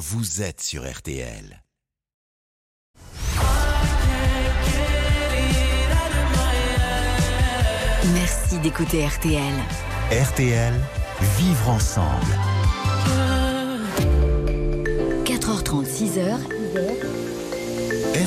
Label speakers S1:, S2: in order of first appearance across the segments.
S1: vous êtes sur RTL.
S2: Merci d'écouter RTL.
S1: RTL, vivre ensemble.
S2: 4h30, 6h.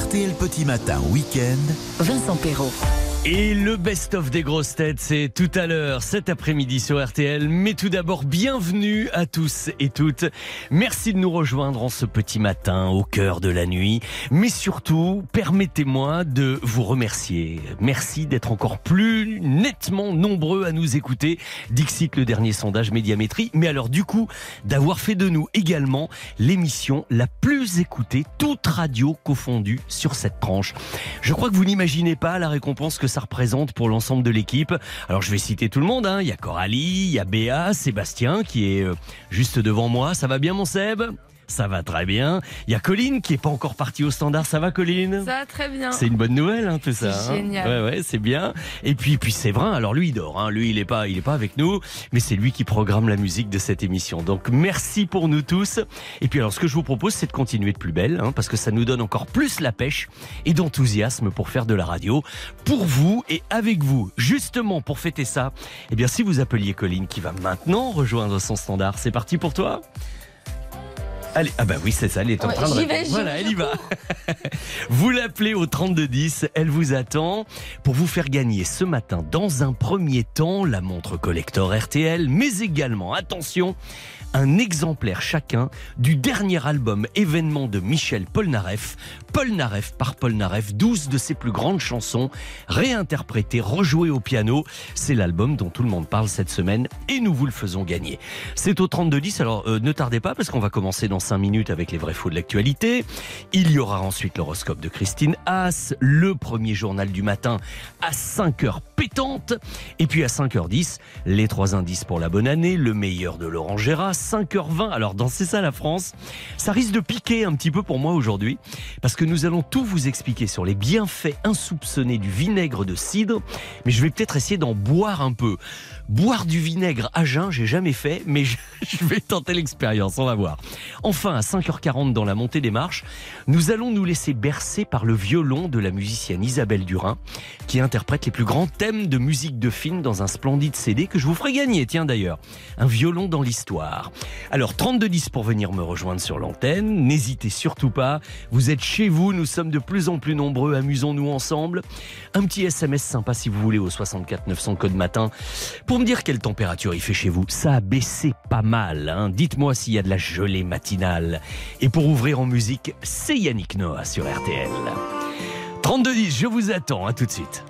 S1: RTL Petit Matin, week-end.
S2: Vincent Perrault.
S3: Et le best-of des grosses têtes, c'est tout à l'heure, cet après-midi sur RTL. Mais tout d'abord, bienvenue à tous et toutes. Merci de nous rejoindre en ce petit matin, au cœur de la nuit. Mais surtout, permettez-moi de vous remercier. Merci d'être encore plus nettement nombreux à nous écouter. Dixit, le dernier sondage médiamétrie. Mais alors, du coup, d'avoir fait de nous également l'émission la plus écoutée, toute radio confondue sur cette tranche. Je crois que vous n'imaginez pas la récompense que ça représente pour l'ensemble de l'équipe. Alors je vais citer tout le monde, hein. il y a Coralie, il y a Béa, Sébastien qui est euh, juste devant moi. Ça va bien mon Seb? Ça va très bien. Il y a Colline qui est pas encore partie au standard. Ça va, Colline?
S4: Ça va très bien.
S3: C'est une bonne nouvelle, hein, tout ça.
S4: C'est
S3: hein?
S4: génial.
S3: Ouais, ouais, c'est bien. Et puis, puis Séverin. Alors lui, il dort. Hein. Lui, il est pas, il est pas avec nous, mais c'est lui qui programme la musique de cette émission. Donc merci pour nous tous. Et puis alors, ce que je vous propose, c'est de continuer de plus belle, hein, parce que ça nous donne encore plus la pêche et d'enthousiasme pour faire de la radio, pour vous et avec vous. Justement, pour fêter ça, eh bien, si vous appeliez Colline, qui va maintenant rejoindre son standard, c'est parti pour toi. Allez, ah bah oui, c'est ça, elle est en
S4: Ouais,
S3: train de
S4: vais,
S3: Voilà, elle y va. Vous l'appelez au 3210, elle vous attend pour vous faire gagner ce matin, dans un premier temps, la montre collector RTL, mais également, attention, un exemplaire chacun du dernier album événement de Michel Polnareff, Polnareff par Polnareff, 12 de ses plus grandes chansons réinterprétées, rejouées au piano. C'est l'album dont tout le monde parle cette semaine et nous vous le faisons gagner. C'est au 3210, alors euh, ne tardez pas parce qu'on va commencer dans 5 minutes avec les vrais faux de l'actualité. Il y aura ensuite l'horoscope de Christine Haas, le premier journal du matin à 5h pétante. Et puis à 5h10, les trois indices pour la bonne année, le meilleur de Laurent Gérard, 5h20. Alors dans ça la France, ça risque de piquer un petit peu pour moi aujourd'hui, parce que nous allons tout vous expliquer sur les bienfaits insoupçonnés du vinaigre de cidre, mais je vais peut-être essayer d'en boire un peu. Boire du vinaigre à jeun, j'ai jamais fait, mais je, vais tenter l'expérience, on va voir. Enfin, à 5h40 dans la montée des marches, nous allons nous laisser bercer par le violon de la musicienne Isabelle Durin, qui interprète les plus grands thèmes de musique de film dans un splendide CD que je vous ferai gagner, tiens d'ailleurs. Un violon dans l'histoire. Alors, 3210 pour venir me rejoindre sur l'antenne, n'hésitez surtout pas, vous êtes chez vous, nous sommes de plus en plus nombreux, amusons-nous ensemble. Un petit SMS sympa si vous voulez au 64 900 code matin pour me dire quelle température il fait chez vous. Ça a baissé pas mal, hein. dites-moi s'il y a de la gelée matinale. Et pour ouvrir en musique, c'est Yannick Noah sur RTL. 3210, je vous attends, à tout de suite.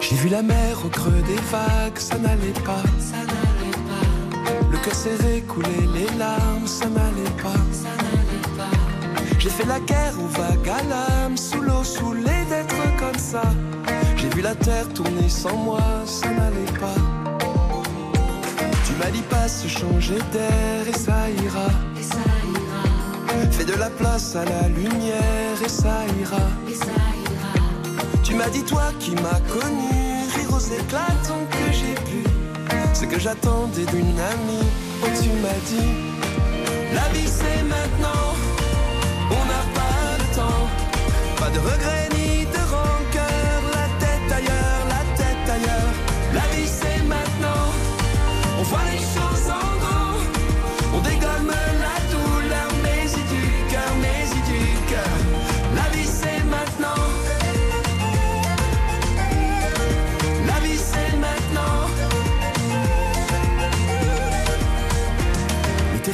S5: J'ai vu la mer au creux des vagues, ça n'allait pas. Ça n'allait pas. Le cœur serré, couler les larmes, ça n'allait pas. Pas. J'ai fait la guerre aux vagues à l'âme, sous l'eau, saoulé d'être comme ça. J'ai vu la terre tourner sans moi, ça n'allait pas. Tu m'as dit pas se changer d'air et ça ira. Et ça ira. Fais de la place à la lumière et ça ira. Et ça ira. Tu m'as dit toi qui m'as connu, rire aux éclatants que j'ai pu. Ce que j'attendais d'une amie, oh tu m'as dit, la vie c'est maintenant, on n'a pas le temps, pas de regrets ni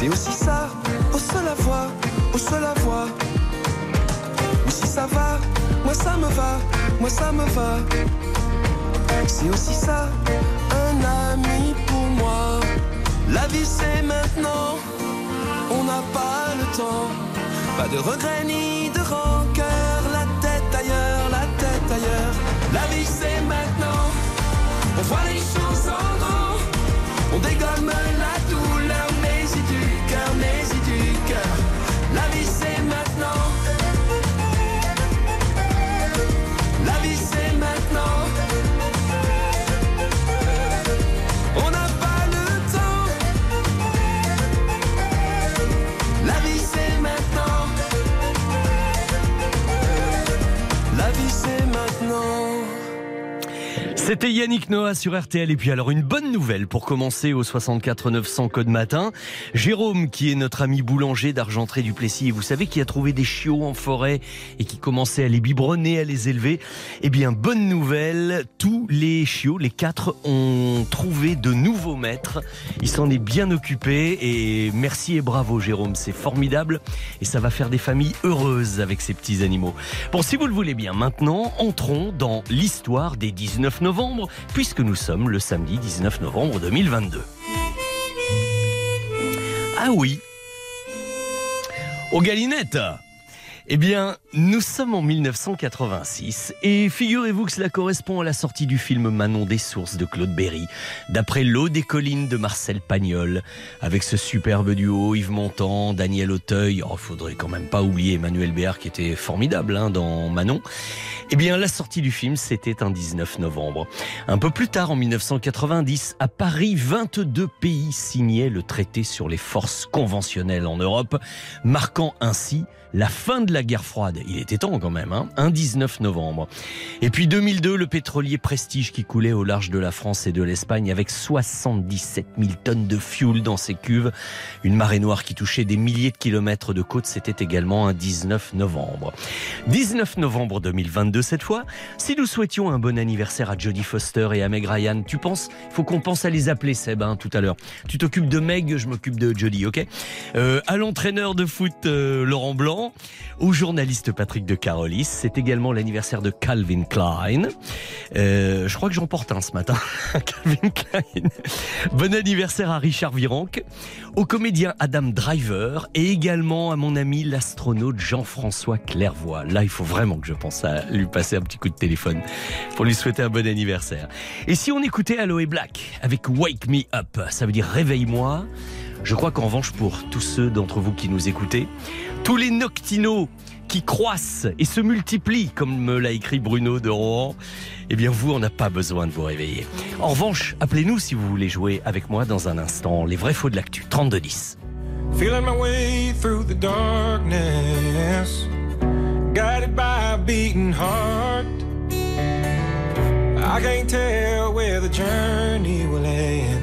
S5: C'est
S6: aussi ça, au seul la voix, au seul la voix. Mais si ça va, moi ça me va, moi ça me va. C'est aussi ça, un ami pour moi. La vie c'est maintenant, on n'a pas le temps. Pas de regrets ni de rancœur,
S3: C'était Yannick Noah sur RTL. Et puis alors une bonne nouvelle pour commencer au 64 900 code matin. Jérôme, qui est notre ami boulanger d'Argentré du Plessis, et vous savez qui a trouvé des chiots en forêt et qui commençait à les biberonner, à les élever. Eh bien, bonne nouvelle, tous les chiots, les quatre, ont trouvé de nouveaux maîtres. Il s'en est bien occupé et merci et bravo Jérôme, c'est formidable et ça va faire des familles heureuses avec ces petits animaux. Bon, si vous le voulez bien, maintenant, entrons dans l'histoire des 19 novembre, puisque nous sommes le samedi 19 novembre 2022. Ah oui Aux galinettes eh bien, nous sommes en 1986 et figurez-vous que cela correspond à la sortie du film Manon des Sources de Claude Berry, d'après L'eau des collines de Marcel Pagnol, avec ce superbe duo Yves Montand, Daniel Auteuil. Oh, faudrait quand même pas oublier Emmanuel Béard qui était formidable hein, dans Manon. Eh bien, la sortie du film, c'était un 19 novembre. Un peu plus tard, en 1990, à Paris, 22 pays signaient le traité sur les forces conventionnelles en Europe, marquant ainsi la fin de la guerre froide. Il était temps quand même, hein un 19 novembre. Et puis 2002, le pétrolier Prestige qui coulait au large de la France et de l'Espagne avec 77 000 tonnes de fuel dans ses cuves. Une marée noire qui touchait des milliers de kilomètres de côte, c'était également un 19 novembre. 19 novembre 2022 cette fois. Si nous souhaitions un bon anniversaire à Jodie Foster et à Meg Ryan, tu penses? Faut qu'on pense à les appeler Seb hein, tout à l'heure. Tu t'occupes de Meg, je m'occupe de Jodie, ok? Euh, À l'entraîneur de foot euh, Laurent Blanc au journaliste Patrick de Carolis. C'est également l'anniversaire de Calvin Klein. Euh, je crois que j'en porte un ce matin. Klein. Bon anniversaire à Richard Virenque, au comédien Adam Driver et également à mon ami l'astronaute Jean-François Clairvoy. Là, il faut vraiment que je pense à lui passer un petit coup de téléphone pour lui souhaiter un bon anniversaire. Et si on écoutait Aloe Black avec Wake Me Up, ça veut dire réveille-moi. Je crois qu'en revanche, pour tous ceux d'entre vous qui nous écoutez, tous les noctinos qui croissent et se multiplient, comme me l'a écrit Bruno de Rohan, eh bien vous, on n'a pas besoin de vous réveiller. En revanche, appelez-nous si vous voulez jouer avec moi dans un instant. Les vrais faux de l'actu, 3210.
S7: Feeling my way through the darkness, guided by a beating heart. I can't tell where the journey will end,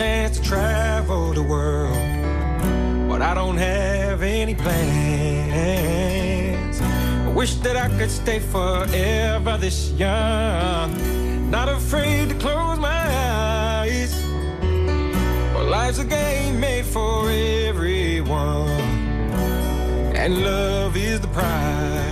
S7: chance to travel the world, but I don't have any plans. I wish that I could stay forever this young, not afraid to close my eyes. But life's a game made for everyone and love is the prize.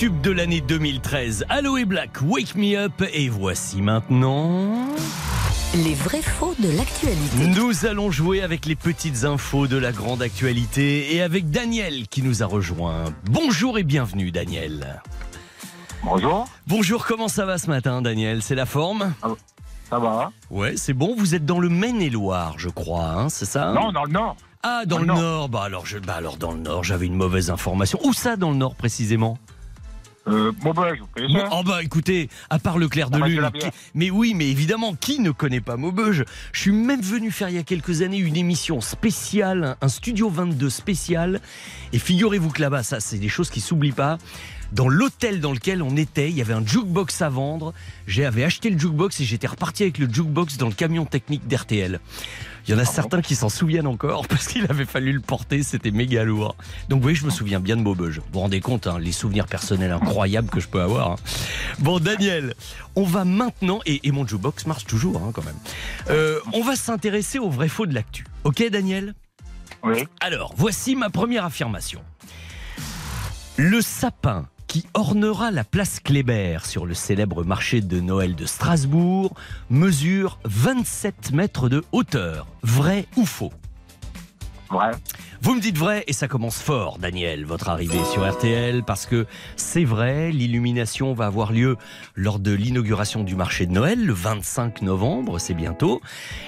S3: Tube de l'année 2013. Allo et Black, Wake Me Up. Et voici maintenant.
S2: Les vrais faux de l'actualité.
S3: Nous allons jouer avec les petites infos de la grande actualité et avec Daniel qui nous a rejoint. Bonjour et bienvenue Daniel.
S8: Bonjour,
S3: Bonjour, comment ça va ce matin Daniel? C'est la forme?
S8: Ça va
S3: Ouais, c'est bon, vous êtes dans le Maine-et-Loire, je crois, hein, c'est ça?
S8: Non, dans le Nord.
S3: Ah, dans
S8: dans
S3: le
S8: le
S3: Nord.
S8: Nord.
S3: Bah alors, je, bah alors dans le Nord, j'avais une mauvaise information. Où ça dans le Nord précisément?
S8: Euh, Maubeuge, vous connaissez
S3: Oh bah écoutez, à part le clair de
S8: Ah bah,
S3: lune. qui- Mais oui, mais évidemment, qui ne connaît pas Maubeuge? Je suis même venu faire il y a quelques années une émission spéciale, un studio 22 spécial. Et figurez-vous que là-bas, ça, c'est des choses qui s'oublient pas. Dans l'hôtel dans lequel on était, il y avait un jukebox à vendre. J'avais acheté le jukebox et j'étais reparti avec le jukebox dans le camion technique d'RTL. Il y en a certains qui s'en souviennent encore parce qu'il avait fallu le porter, c'était méga lourd. Donc oui, je me souviens bien de Maubeuge. Vous vous rendez compte, hein, les souvenirs personnels incroyables que je peux avoir. hein. Bon, Daniel, on va maintenant, et, et mon jukebox marche toujours hein, quand même, Euh, on va s'intéresser au vrai faux de l'actu. Ok, Daniel?
S8: Oui.
S3: alors, voici ma première affirmation. Le sapin qui ornera la place Kléber sur le célèbre marché de Noël de Strasbourg mesure 27 mètres de hauteur. Vrai ou faux? Vous me dites vrai et ça commence fort, Daniel, votre arrivée sur RTL, parce que c'est vrai, l'illumination va avoir lieu lors de l'inauguration du marché de Noël, le 25 novembre, c'est bientôt.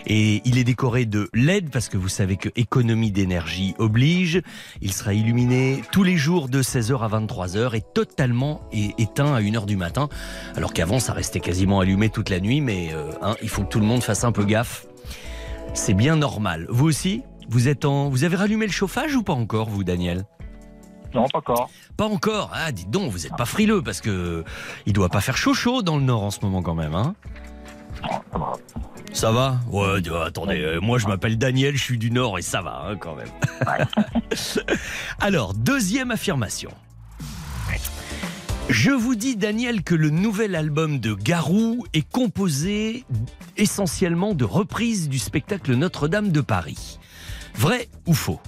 S3: Et il est décoré de LED, parce que vous savez que économie d'énergie oblige. Il sera illuminé tous les jours de 16h à 23h et totalement éteint à 1h du matin. Alors qu'avant, ça restait quasiment allumé toute la nuit, mais euh, hein, il faut que tout le monde fasse un peu gaffe. C'est bien normal. Vous aussi? Vous, êtes en... vous avez rallumé le chauffage ou pas encore, vous, Daniel?
S8: Non, pas encore.
S3: Pas encore Ah, dites donc, vous n'êtes pas frileux parce que il doit pas faire chaud chaud dans le nord en ce moment quand même, hein?
S8: Ça va?
S3: Ouais, attendez, euh, moi je m'appelle Daniel, je suis du nord et ça va hein, quand même. Alors, deuxième affirmation. Je vous dis, Daniel, que le nouvel album de Garou est composé essentiellement de reprises du spectacle Notre-Dame de Paris. Vrai ou faux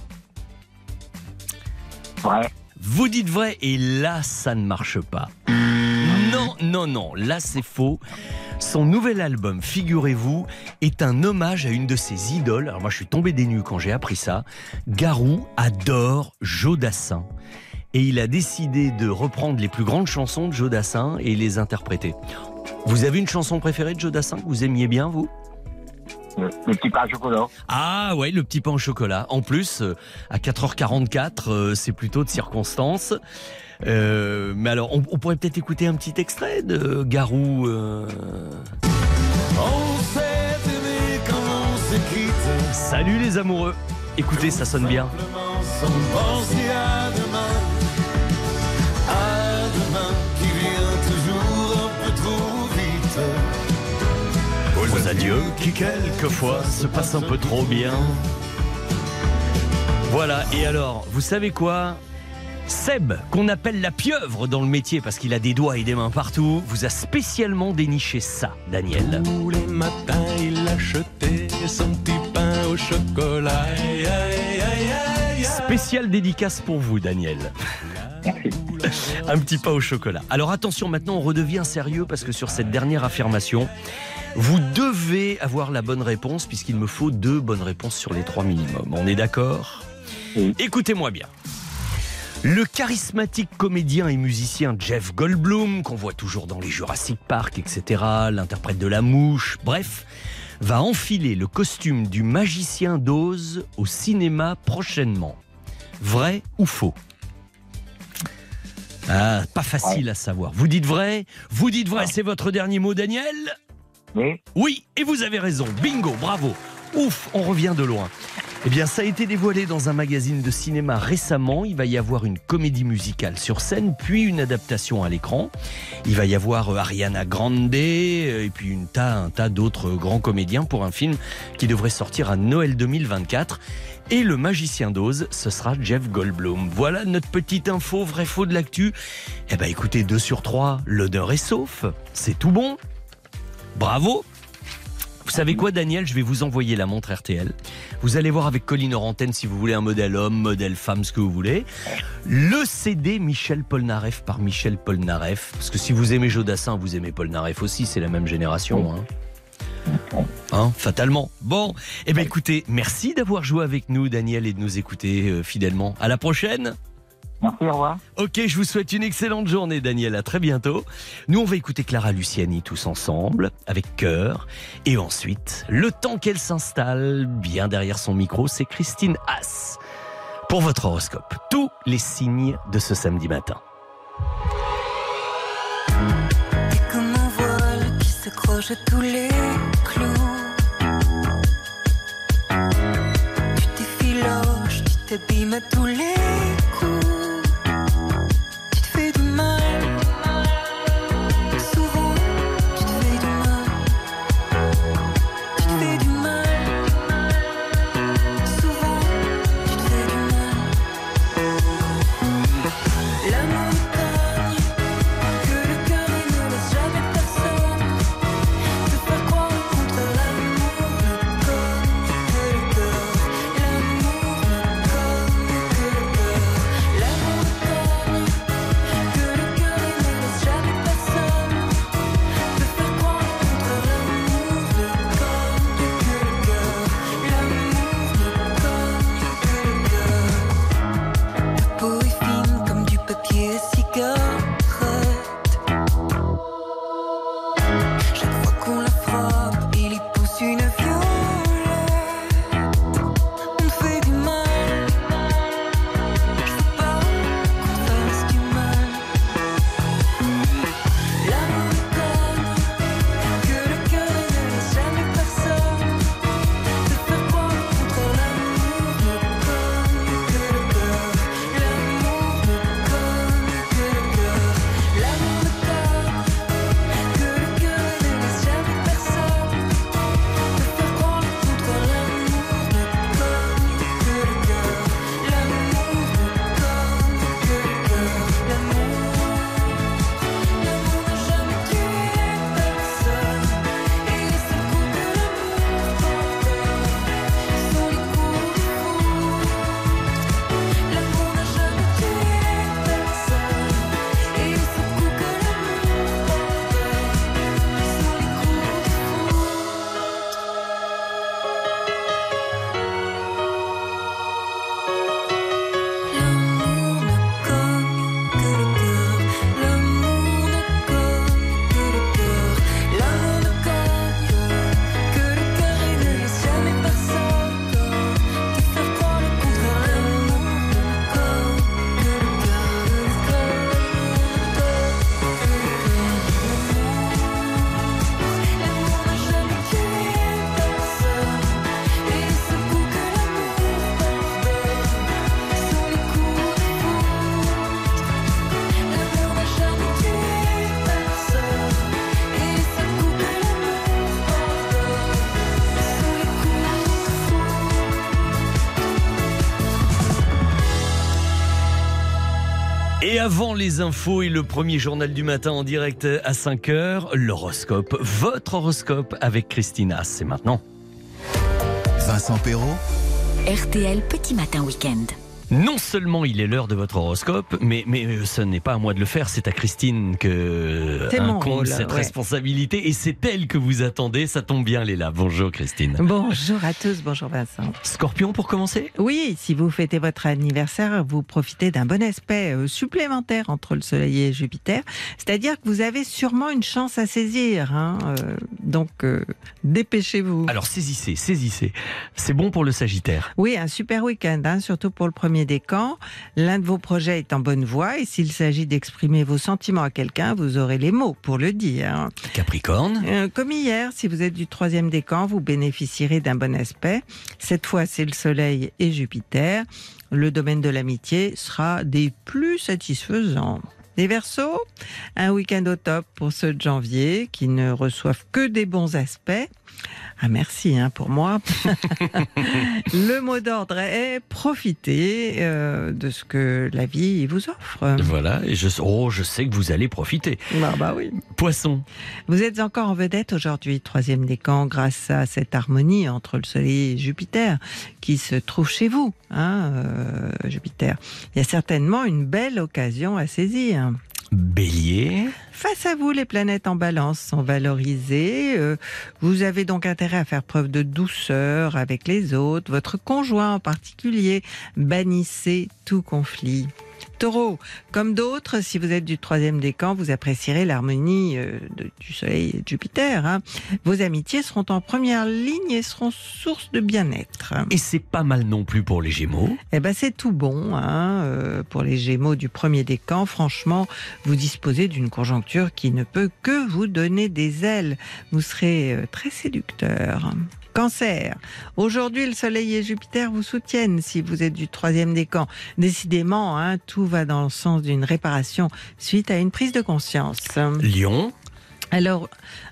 S8: Vrai.
S3: Vous dites vrai et là, ça ne marche pas. Non, non, non, là c'est faux. Son nouvel album, figurez-vous, est un hommage à une de ses idoles. Alors moi je suis tombé des nues quand j'ai appris ça. Garou adore Jodassin. Et il a décidé de reprendre les plus grandes chansons de Jodassin et les interpréter. Vous avez une chanson préférée de Jodassin que vous aimiez bien, vous?
S8: Le, le petit pain au chocolat.
S3: Ah ouais, le petit pain au chocolat. En plus, euh, à 4h44, euh, c'est plutôt de circonstance. Euh, mais alors, on, on pourrait peut-être écouter un petit extrait de Garou. euh.
S6: On s'est aimé quand on s'est quitté.
S3: Salut les amoureux. Écoutez, ça sonne bien.
S6: Sans
S3: adieux qui quelquefois se passent un peu trop bien. Voilà, et alors, vous savez quoi? Seb, qu'on appelle la pieuvre dans le métier parce qu'il a des doigts et des mains partout, vous a spécialement déniché ça, Daniel.
S6: Tous les matins, il achetait son petit pain au chocolat. Aïe, aïe, aïe, aïe, aïe.
S3: Spécial dédicace pour vous, Daniel. Un petit pain au chocolat. Alors attention, maintenant on redevient sérieux parce que sur cette dernière affirmation, vous devez avoir la bonne réponse puisqu'il me faut deux bonnes réponses sur les trois minimum. On est d'accord
S8: Oui.
S3: Écoutez-moi bien. Le charismatique comédien et musicien Jeff Goldblum, qu'on voit toujours dans les Jurassic Park, etc., l'interprète de la mouche, bref, va enfiler le costume du magicien d'Oz au cinéma prochainement. Vrai ou faux? Ah, pas facile à savoir. Vous dites vrai? Vous dites vrai, c'est votre dernier mot, Daniel?
S8: Oui,
S3: et vous avez raison. Bingo, bravo. Ouf, on revient de loin. Eh bien, ça a été dévoilé dans un magazine de cinéma récemment. Il va y avoir une comédie musicale sur scène, puis une adaptation à l'écran. Il va y avoir euh, Ariana Grande euh, et puis une tas, un tas d'autres grands comédiens pour un film qui devrait sortir à Noël 2024. Et le magicien d'Oz, ce sera Jeff Goldblum. Voilà notre petite info vrai faux de l'actu. Eh ben écoutez, 2 sur 3, l'odeur est sauf. C'est tout bon. Bravo. Vous savez quoi, Daniel? Je vais vous envoyer la montre RTL. Vous allez voir avec Colline Orantène si vous voulez un modèle homme, modèle femme, ce que vous voulez. Le CD Michel Polnareff par Michel Polnareff. Parce que si vous aimez Jodassin, vous aimez Polnareff aussi, c'est la même génération. Hein. Hein, fatalement. Bon, eh bien écoutez, merci d'avoir joué avec nous, Daniel, et de nous écouter euh, fidèlement. À la prochaine
S8: merci, au revoir.
S3: Ok, je vous souhaite une excellente journée, Daniel. À très bientôt. Nous, on va écouter Clara Luciani tous ensemble, avec cœur. Et ensuite, le temps qu'elle s'installe, bien derrière son micro, c'est Christine Haas. Pour votre horoscope, tous les signes de ce samedi matin.
S9: T'es comme un voile qui s'accroche à tous les clous. Tu t'effiloches, tu t'abîmes à tous les
S3: avant les infos et le premier journal du matin en direct à 5h, l'horoscope, votre horoscope avec Christina, c'est maintenant.
S1: Vincent Perrault,
S2: RTL Petit Matin Week-end.
S3: Non seulement il est l'heure de votre horoscope, mais, mais euh, ce n'est pas à moi de le faire, c'est à Christine que
S10: mon
S3: incombe cette
S10: ouais.
S3: responsabilité et c'est elle que vous attendez. Ça tombe bien, là. Bonjour Christine.
S10: Bonjour à tous, bonjour Vincent.
S3: Scorpion pour commencer?
S10: Oui, si vous fêtez votre anniversaire, vous profitez d'un bon aspect euh, supplémentaire entre le Soleil et Jupiter, c'est-à-dire que vous avez sûrement une chance à saisir. hein, euh, donc, euh, dépêchez-vous.
S3: Alors saisissez, saisissez. C'est bon pour le Sagittaire?
S10: Oui, un super week-end, hein, surtout pour le premier décan. L'un de vos projets est en bonne voie et s'il s'agit d'exprimer vos sentiments à quelqu'un, vous aurez les mots pour le dire.
S3: Capricorne.
S10: Euh, comme hier, si vous êtes du troisième décan, vous bénéficierez d'un bon aspect. Cette fois, c'est le Soleil et Jupiter. Le domaine de l'amitié sera des plus satisfaisants. Les Verseaux, un week-end au top pour ceux de janvier qui ne reçoivent que des bons aspects. Ah merci hein, pour moi. le mot d'ordre est profiter euh, de ce que la vie vous offre.
S3: Voilà, et je, oh, je sais que vous allez profiter.
S10: Bah, bah oui.
S3: Poisson.
S10: Vous êtes encore en vedette aujourd'hui, troisième décan, grâce à cette harmonie entre le Soleil et Jupiter qui se trouve chez vous, hein, euh, Jupiter. Il y a certainement une belle occasion à saisir.
S3: Bélier.
S10: Face à vous, les planètes en balance sont valorisées. Euh, vous avez donc intérêt à faire preuve de douceur avec les autres, votre conjoint en particulier. Bannissez tout conflit. Taureau, comme d'autres, si vous êtes du troisième décan, vous apprécierez l'harmonie euh, du Soleil et de Jupiter. hein. Vos amitiés seront en première ligne et seront source de bien-être.
S3: Et c'est pas mal non plus pour les Gémeaux.
S10: Eh ben c'est tout bon hein, euh, pour les Gémeaux du premier décan. Franchement, vous disposez d'une conjoncture qui ne peut que vous donner des ailes. Vous serez euh, très séducteur. Cancer. Aujourd'hui, le Soleil et Jupiter vous soutiennent si vous êtes du troisième décan. Décidément, hein, tout va dans le sens d'une réparation suite à une prise de conscience.
S3: Lion.
S10: Alors,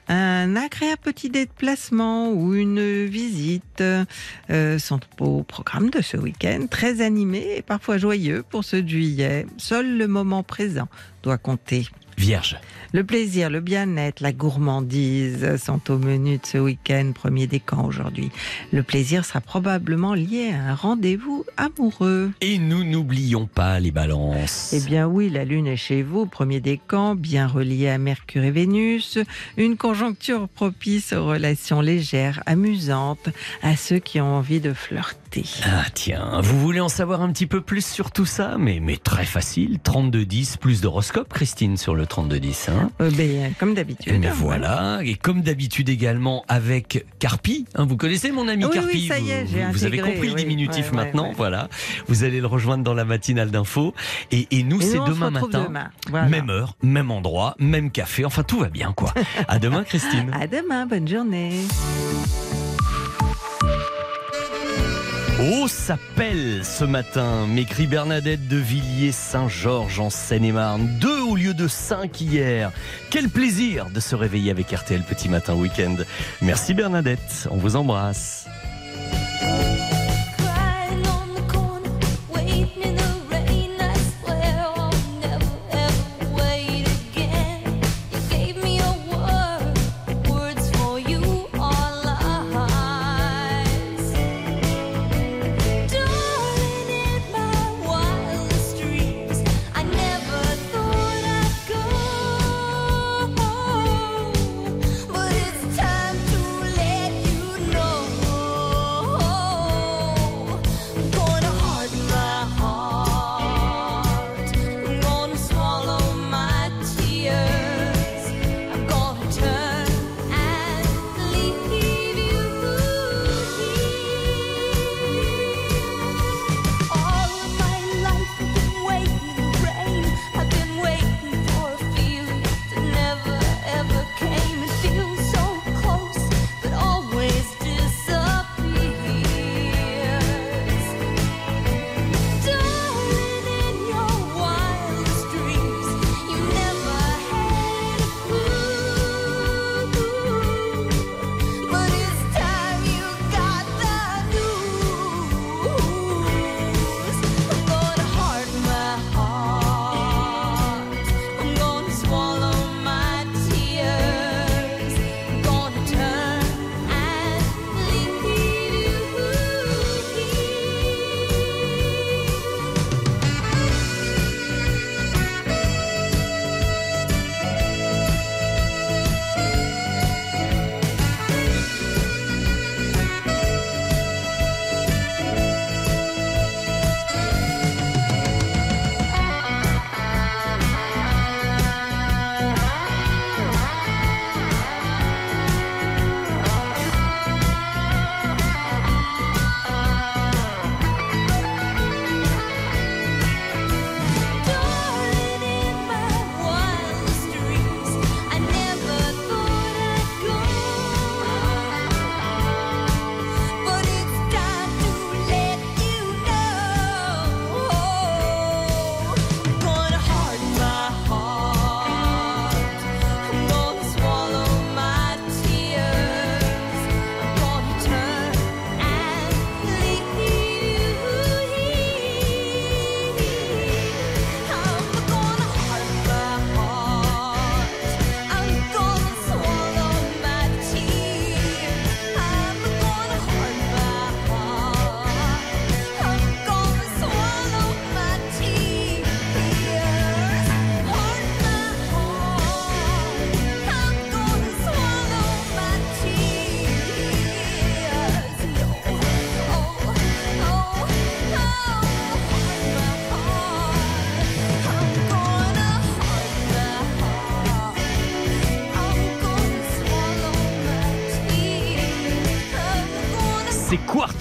S10: un agréable petit déplacement ou une visite euh, sont au programme de ce week-end, très animé et parfois joyeux pour ceux de juillet. Seul le moment présent doit compter.
S3: Vierge.
S10: Le plaisir, le bien-être, la gourmandise sont au menu de ce week-end, premier décan aujourd'hui. Le plaisir sera probablement lié à un rendez-vous amoureux.
S3: Et nous n'oublions pas les balances.
S10: Eh bien oui, la Lune est chez vous, premier décan, bien relié à Mercure et Vénus. Une conjoncture propice aux relations légères, amusantes, à ceux qui ont envie de flirter.
S3: Ah tiens, vous voulez en savoir un petit peu plus sur tout ça? Mais, mais très facile, 3210 plus d'horoscope, Christine, sur le 3210. Hein
S10: Euh, ben, comme d'habitude.
S3: Eh bien voilà, et comme d'habitude également avec Carpi, hein, vous connaissez mon ami
S10: Oui, oui,
S3: Carpi,
S10: ça y est,
S3: vous,
S10: j'ai
S3: vous- avez compris le
S10: oui.
S3: diminutif
S10: Ouais,
S3: maintenant,
S10: ouais.
S3: voilà. Vous allez le rejoindre dans la matinale d'info. Et, et nous, c'est demain matin,
S10: demain. Voilà.
S3: même heure, même endroit, même café, enfin tout va bien quoi. à demain Christine.
S10: À demain, bonne journée.
S3: Oh, ça ce matin, m'écrit Bernadette de Villiers-Saint-Georges en Seine-et-Marne. Deux au lieu de cinq hier. Quel plaisir de se réveiller avec RTL Petit Matin Week-end. Merci Bernadette, on vous embrasse.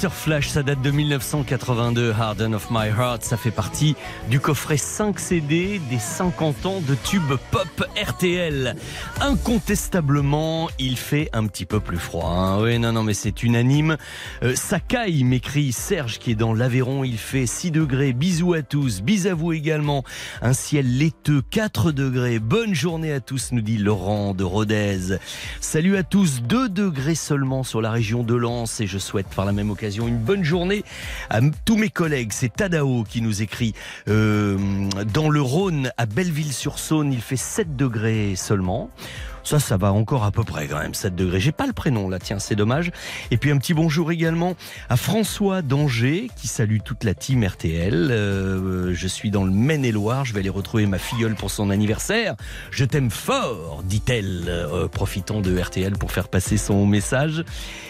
S3: Quarter Flash, ça date de 1982, Harden of My Heart, ça fait partie du coffret 5 CD des 50 ans de tube pop RTL. Incontestablement, il fait un petit peu plus froid. hein. Oui, non, non, mais c'est unanime. Euh, Sakai m'écrit Serge qui est dans l'Aveyron, il fait 6 degrés. Bisous à tous, bis à vous également. Un ciel laiteux, 4 degrés. Bonne journée à tous, nous dit Laurent de Rodez. Salut à tous, 2 degrés seulement sur la région de Lens et je souhaite par la même occasion une bonne journée à tous mes collègues. C'est Tadao qui nous écrit euh, dans le Rhône à Belleville-sur-Saône, il fait 7 degrés seulement. Ça, ça va encore à peu près quand même, 7 degrés. J'ai pas le prénom là, tiens, c'est dommage. Et puis un petit bonjour également à François d'Angers qui salue toute la team RTL. Euh, je suis dans le Maine-et-Loire, je vais aller retrouver ma filleule pour son anniversaire. Je t'aime fort, dit-elle, euh, profitant de RTL pour faire passer son message.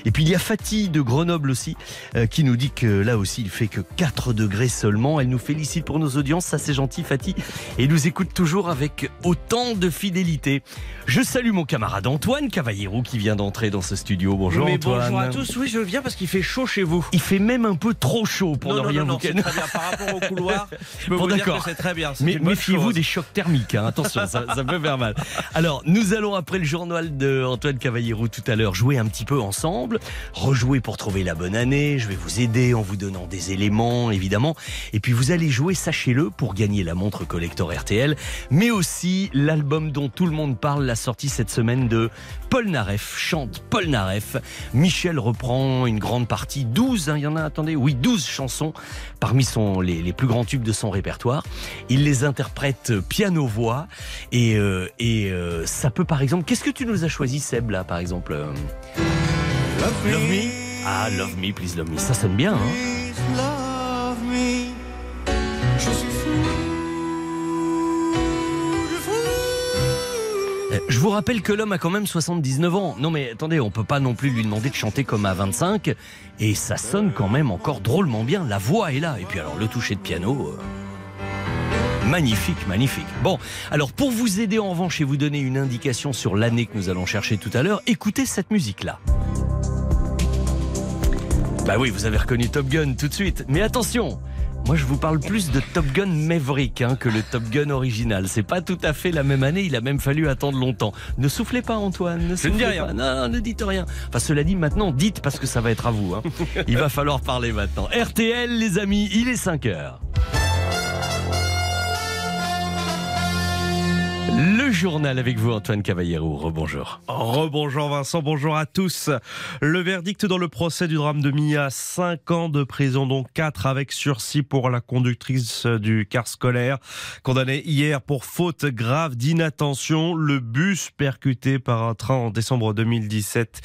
S3: Et puis il y a Fatih de Grenoble aussi euh, qui nous dit que là aussi il fait que 4 degrés seulement. Elle nous félicite pour nos audiences, ça c'est gentil Fatih. Et nous écoute toujours avec autant de fidélité. Je salue mon camarade Antoine Cavallero qui vient d'entrer dans ce studio. Bonjour
S11: Mais
S3: Antoine.
S11: bonjour à tous. Oui, je viens parce qu'il fait chaud chez vous.
S3: Il fait même un peu trop chaud pour
S11: non,
S3: ne
S11: non,
S3: rien
S11: non,
S3: vous
S11: très bien. Par rapport au couloir, je peux
S3: Bon,
S11: vous dire
S3: d'accord.
S11: que c'est très bien.
S3: Mais méfiez-vous des chocs thermiques, hein. attention, ça, ça peut faire mal. Alors, nous allons, après le journal de Antoine Cavallero tout à l'heure, jouer un petit peu ensemble, rejouer pour trouver la bonne année. Je vais vous aider en vous donnant des éléments, évidemment. Et puis, vous allez jouer, sachez-le, pour gagner la montre collector RTL, mais aussi l'album dont tout le monde parle, la sortie cette semaine de Paul Naref, chante Paul Naref. Michel reprend une grande partie, 12, hein, il y en a, attendez, oui, 12 chansons parmi son, les, les plus grands tubes de son répertoire. Il les interprète piano-voix et, euh, et euh, ça peut par exemple... Qu'est-ce que tu nous as choisi Seb là par exemple euh,
S11: Love
S3: Love Me? Ah, Love Me, Please Love Me, ça sonne bien. Hein
S11: Je
S3: vous rappelle que l'homme a quand même 79 ans. Non mais attendez, on peut pas non plus lui demander de chanter comme à 25. Et ça sonne quand même encore drôlement bien. La voix est là. Et puis alors le toucher de piano... euh, Magnifique, magnifique. Bon, alors pour vous aider en revanche et vous donner une indication sur l'année que nous allons chercher tout à l'heure, écoutez cette musique-là. Bah oui, vous avez reconnu Top Gun tout de suite. Mais attention, moi je vous parle plus de Top Gun Maverick hein, que le Top Gun original. C'est pas tout à fait la même année, il a même fallu attendre longtemps. Ne soufflez pas Antoine, ne
S11: Je ne dis rien.
S3: pas. Non, non, ne dites rien. Enfin cela dit, maintenant dites parce que ça va être à vous. hein. Il va falloir parler maintenant. RTL les amis, il est 5 heures. Le journal avec vous Antoine Cavallero. Rebonjour.
S11: Rebonjour Vincent, bonjour à tous. Le verdict dans le procès du drame de Mia, 5 ans de prison, dont 4 avec sursis pour la conductrice du car scolaire. Condamnée hier pour faute grave d'inattention, le bus percuté par un train en décembre 2017.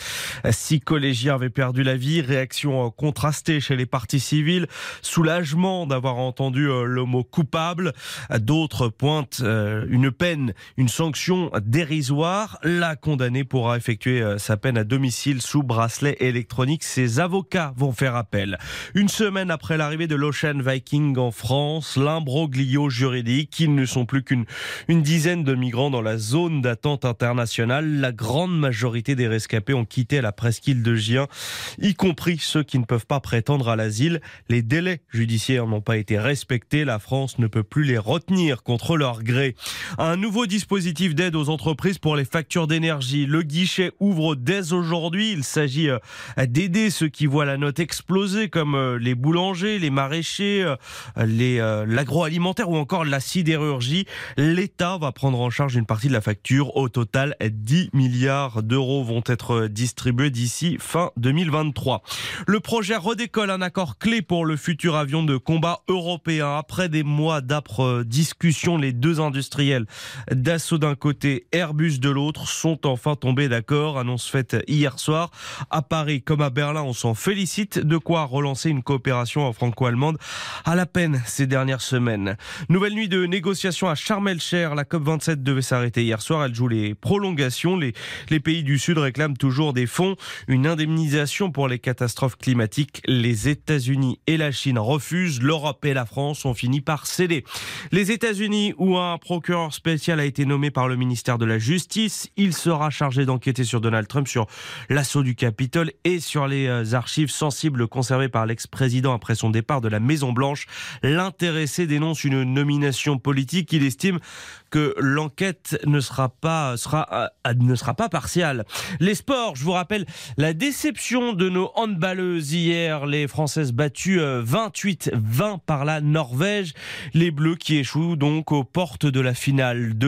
S11: Six collégiens avaient perdu la vie. Réaction contrastée chez les partis civils. Soulagement d'avoir entendu euh, le mot coupable. D'autres pointent euh, une peine, une sanction dérisoire. La condamnée pourra effectuer euh, sa peine à domicile sous bracelet électronique. Ses avocats vont faire appel. Une semaine après l'arrivée de l'Ocean Viking en France, l'imbroglio juridique, ils ne sont plus qu'une une dizaine de migrants dans la zone d'attente internationale. La grande majorité des rescapés ont quitté la presqu'île de Gien, y compris ceux qui ne peuvent pas prétendre à l'asile. Les délais judiciaires n'ont pas été respectés. La France ne peut plus les retenir contre leur gré. Un nouveau dispositif d'aide aux entreprises pour les factures d'énergie. Le guichet ouvre dès aujourd'hui. Il s'agit euh, d'aider ceux qui voient la note exploser, comme euh, les boulangers, les maraîchers, euh, l'agroalimentaire ou encore la sidérurgie. L'État va prendre en charge une partie de la facture. Au total, 10 milliards d'euros vont être distribués d'ici fin 2023. Le projet redécolle un accord clé pour le futur avion de combat européen. Après des mois d'âpres discussions, les deux industriels Dassault d'un côté, Airbus de l'autre sont enfin tombés d'accord. Annonce faite hier soir. À Paris comme à Berlin, on s'en félicite. De quoi relancer une coopération franco-allemande à la peine ces dernières semaines. Nouvelle nuit de négociations à Sharm el-Cher. La COP27 devait s'arrêter hier soir. Elle joue les prolongations. Les, pays du Sud réclament toujours des fonds, une indemnisation pour les catastrophes climatiques. Les États-Unis et la Chine refusent. L'Europe et la France ont fini par céder. Les États-Unis, où un procureur spécial été nommé par le ministère de la Justice. Il sera chargé d'enquêter sur Donald Trump, sur l'assaut du Capitole et sur les euh, archives sensibles conservées par l'ex-président après son départ de la Maison-Blanche. L'intéressé dénonce une nomination politique. Il estime que l'enquête ne sera pas sera euh, ne sera pas partiale. Les sports, je vous rappelle la déception de nos handballeuses hier, les Françaises battues 28-20 par la Norvège, les Bleus qui échouent donc aux portes de la finale de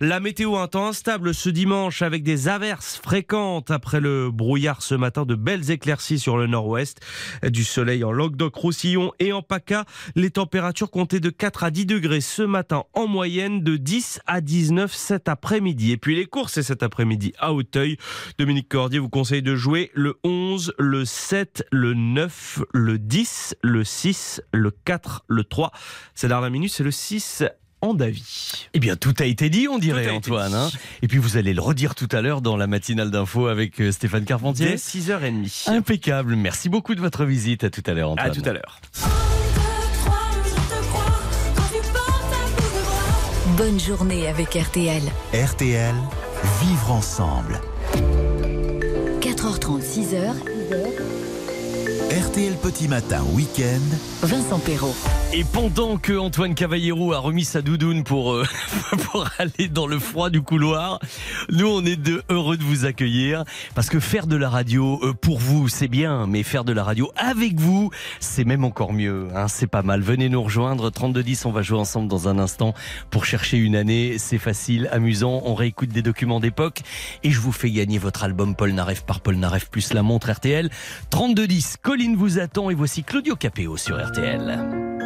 S11: La météo un temps instable ce dimanche avec des averses fréquentes après le brouillard ce matin, de belles éclaircies sur le nord-ouest, du soleil en Languedoc-Roussillon et en PACA. Les températures comptaient de 4 à 10 degrés ce matin en moyenne, de 10 à 19 cet après-midi. Et puis les courses c'est cet après-midi à Auteuil. Dominique Cordier vous conseille de jouer le 11, le 7, le 9, le 10, le 6, le 4, le 3. Ces dernières minutes, c'est le 6 en Davy.
S3: Eh bien, tout a été dit, on dirait, Antoine. hein. Et puis, vous allez le redire tout à l'heure dans la matinale d'info avec euh, Stéphane
S11: Dès
S3: Carpentier.
S11: 6h30.
S3: Impeccable. Merci beaucoup de votre visite. À tout à l'heure, Antoine.
S11: À tout à l'heure.
S2: Bonne journée avec RTL.
S1: RTL, vivre ensemble.
S2: 4h30, 6h,
S1: RTL Petit Matin Week-end.
S2: Vincent Perrault.
S3: Et pendant que Antoine Cavallero a remis sa doudoune pour, euh, pour aller dans le froid du couloir, nous on est de, heureux de vous accueillir parce que faire de la radio euh, pour vous c'est bien, mais faire de la radio avec vous c'est même encore mieux. Hein, c'est pas mal. Venez nous rejoindre 3210, on va jouer ensemble dans un instant pour chercher une année. C'est facile, amusant. On réécoute des documents d'époque et je vous fais gagner votre album Paul Naref par Paul Naref plus la montre RTL 3210. Colline vous attend et voici Claudio Capéo sur RTL.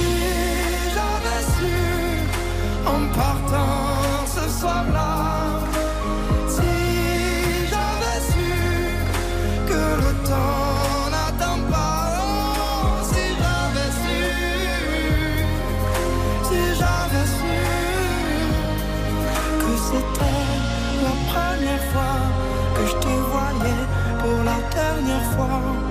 S6: En partant ce soir-là, si j'avais su que le temps n'attend pas, oh, si j'avais su, si j'avais su que c'était la première fois que je te voyais pour la dernière fois.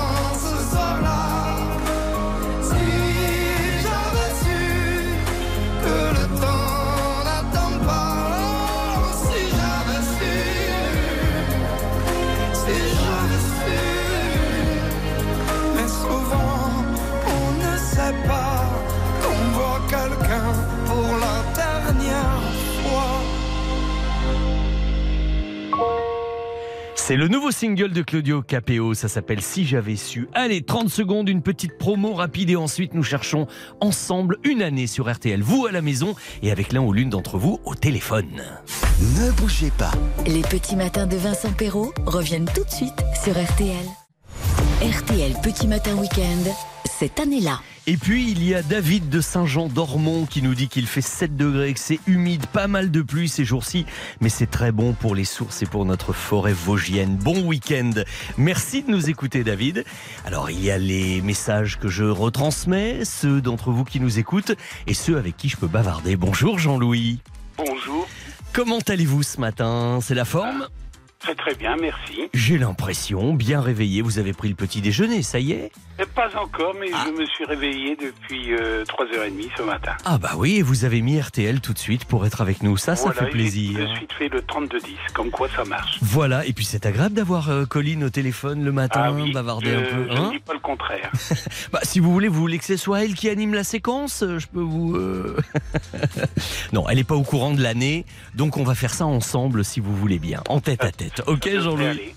S3: C'est le nouveau single de Claudio Capéo, ça s'appelle Si j'avais su. Allez, 30 secondes, une petite promo rapide et ensuite nous cherchons ensemble une année sur RTL, vous à la maison et avec l'un ou l'une d'entre vous au téléphone.
S1: Ne bougez pas.
S2: Les petits matins de Vincent Perrault reviennent tout de suite sur RTL. RTL Petit Matin Week-end, cette année-là.
S3: Et puis il y a David de Saint-Jean-d'Ormont qui nous dit qu'il fait 7 degrés, que c'est humide, pas mal de pluie ces jours-ci, mais c'est très bon pour les sources et pour notre forêt vosgienne. Bon week-end. Merci de nous écouter David. Alors il y a les messages que je retransmets, ceux d'entre vous qui nous écoutent et ceux avec qui je peux bavarder. Bonjour Jean-Louis.
S12: Bonjour,
S3: Comment allez-vous ce matin? C'est la forme?
S12: Très très bien, merci.
S3: J'ai l'impression, bien réveillé, vous avez pris le petit déjeuner, ça y est
S12: Mais pas encore, mais
S3: Ah.
S12: je me suis réveillé depuis euh, 3h30 ce matin.
S3: Ah bah oui, et vous avez mis RTL tout de suite pour être avec nous, ça, ça
S12: Voilà,
S3: fait
S12: j'ai
S3: plaisir.
S12: de suite fait le 32-10, comme quoi ça marche.
S3: Voilà, et puis c'est agréable d'avoir euh, Colline au téléphone le matin,
S12: ah oui,
S3: bavarder
S12: je,
S3: un peu.
S12: je ne
S3: hein
S12: dis pas le contraire.
S3: bah, si vous voulez, vous voulez que ce soit elle qui anime la séquence, euh, je peux vous... euh, non, elle n'est pas au courant de l'année, donc on va faire ça ensemble si vous voulez bien, en tête à tête. Ok Jean-Louis.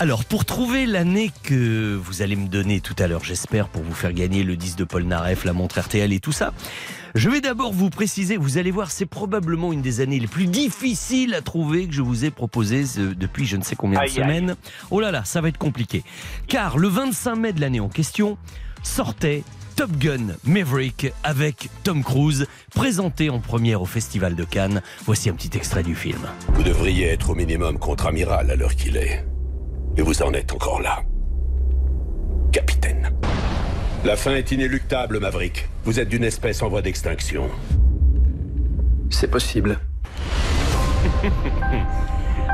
S3: Alors, pour trouver l'année que vous allez me donner tout à l'heure, j'espère, pour vous faire gagner le 10 de Paul Naref, la montre RTL et tout ça, je vais d'abord vous préciser, vous allez voir, c'est probablement une des années les plus difficiles à trouver que je vous ai proposées euh, depuis je ne sais combien de
S12: Aïe, aïe.
S3: semaines. Oh là là, ça va être compliqué. Car le 25 mai de l'année en question sortait Top Gun Maverick avec Tom Cruise, présenté en première au Festival de Cannes. Voici un petit extrait du film.
S13: Vous devriez être au minimum contre-amiral à l'heure qu'il est. Et vous en êtes encore là. Capitaine. La fin est inéluctable, Maverick. Vous êtes d'une espèce en voie d'extinction.
S14: C'est possible.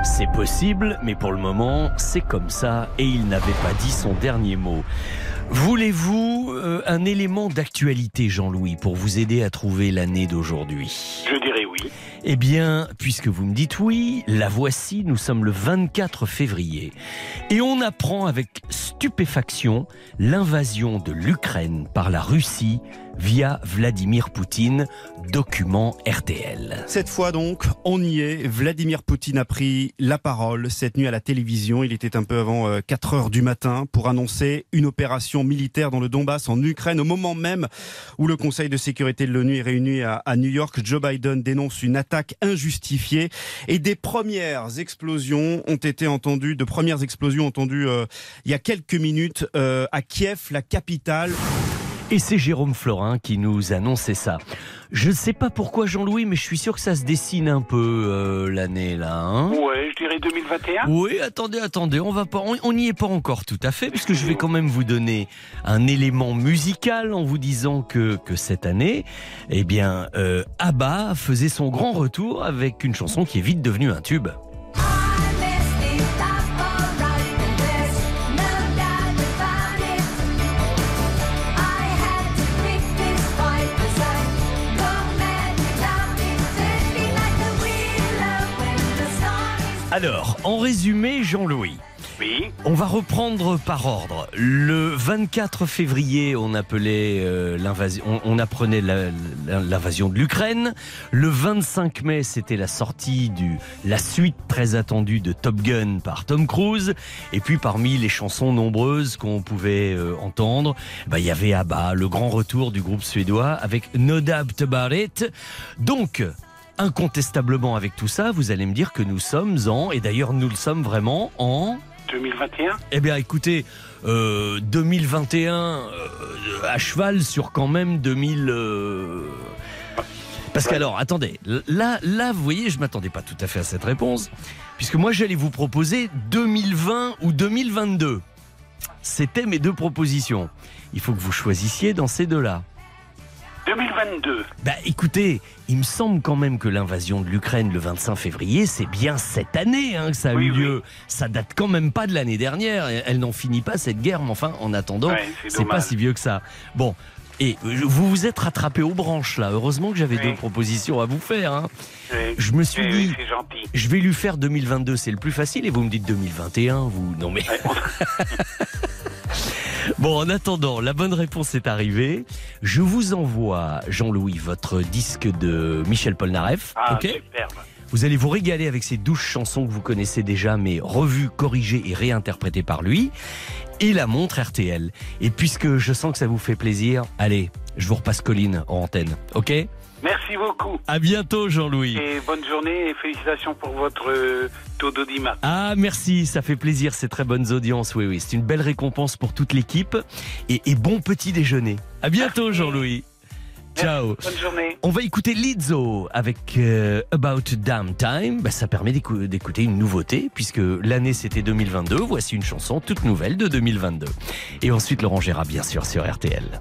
S3: C'est possible, mais pour le moment, c'est comme ça et il n'avait pas dit son dernier mot. Voulez-vous euh, un élément d'actualité, Jean-Louis, pour vous aider à trouver l'année d'aujourd'hui?
S12: Je dirais oui.
S3: Eh bien, puisque vous me dites oui, la voici, nous sommes le 24 février. Et on apprend avec stupéfaction l'invasion de l'Ukraine par la Russie via Vladimir Poutine, document RTL.
S15: Cette fois donc, on y est. Vladimir Poutine a pris la parole cette nuit à la télévision. Il était un peu avant euh, 4 heures du matin pour annoncer une opération militaire dans le Donbass en Ukraine au moment même où le Conseil de sécurité de l'ONU est réuni à New York. Joe Biden dénonce une attaque injustifiée et des premières explosions ont été entendues, de premières explosions entendues euh, il y a quelques minutes euh, à Kiev, la capitale.
S3: Et c'est Jérôme Florin qui nous annonçait ça. Je ne sais pas pourquoi Jean-Louis, mais je suis sûr que ça se dessine un peu euh, l'année là. hein
S12: Ouais, je dirais 2021.
S3: oui, attendez, attendez, on va pas, on n'y est pas encore tout à fait, puisque je vais quand même vous donner un élément musical en vous disant que que cette année, eh bien, euh, ABBA faisait son grand retour avec une chanson qui est vite devenue un tube. Alors, en résumé, Jean-Louis.
S12: Oui.
S3: On va reprendre par ordre. Le 24 février, on appelait euh, l'invasion, on, on apprenait l'invasion de l'Ukraine. Le 25 mai, c'était la sortie du, la suite très attendue de Top Gun par Tom Cruise. Et puis parmi les chansons nombreuses qu'on pouvait euh, entendre, bah, il y avait ABBA, le grand retour du groupe suédois avec No Doubt About It. Donc, incontestablement avec tout ça, vous allez me dire que nous sommes en, et d'ailleurs nous le sommes vraiment en
S12: 2021
S3: eh bien, écoutez, euh, 2021 euh, à cheval sur quand même 2000. euh, Parce qu'alors, attendez, là, là, vous voyez, je m'attendais pas tout à fait à cette réponse, puisque moi, j'allais vous proposer 2020 ou 2022. C'était mes deux propositions. Il faut que vous choisissiez dans ces deux-là.
S12: 2022.
S3: Bah écoutez, il me semble quand même que l'invasion de l'Ukraine le 25 février, c'est bien cette année hein, que ça a
S12: Oui,
S3: eu
S12: oui.
S3: lieu. Ça date quand même pas de l'année dernière. Elle n'en finit pas cette guerre, mais enfin, en attendant,
S12: Ouais, c'est
S3: pas si vieux que ça. Bon. Et euh, vous vous êtes rattrapé aux branches là. Heureusement que j'avais
S12: Oui.
S3: deux propositions à vous faire. hein.
S12: Oui.
S3: Je me suis
S12: Oui,
S3: dit, je vais lui faire 2022, c'est le plus facile. Et vous me dites 2021, vous non mais. Bon, en attendant, la bonne réponse est arrivée. Je vous envoie, Jean-Louis, votre disque de Michel Polnareff.
S12: Ah, superbe.
S3: Vous allez vous régaler avec ces douze chansons que vous connaissez déjà, mais revues, corrigées et réinterprétées par lui. Et la montre RTL. Et puisque je sens que ça vous fait plaisir, allez, je vous repasse Colline en antenne, ok?
S12: Merci beaucoup.
S3: À bientôt Jean-Louis.
S12: Et bonne journée et félicitations pour votre euh, taux d'audimat.
S3: Ah merci, ça fait plaisir ces très bonnes audiences, oui oui, c'est une belle récompense pour toute l'équipe et, et bon petit déjeuner. À bientôt Jean-Louis. Ciao.
S12: Bonne journée.
S3: On va écouter Lizzo avec euh, About Damn Time. Bah, ça permet d'écou- d'écouter une nouveauté puisque l'année c'était 2022. Voici une chanson toute nouvelle de 2022. Et ensuite Laurent Gérard bien sûr sur RTL.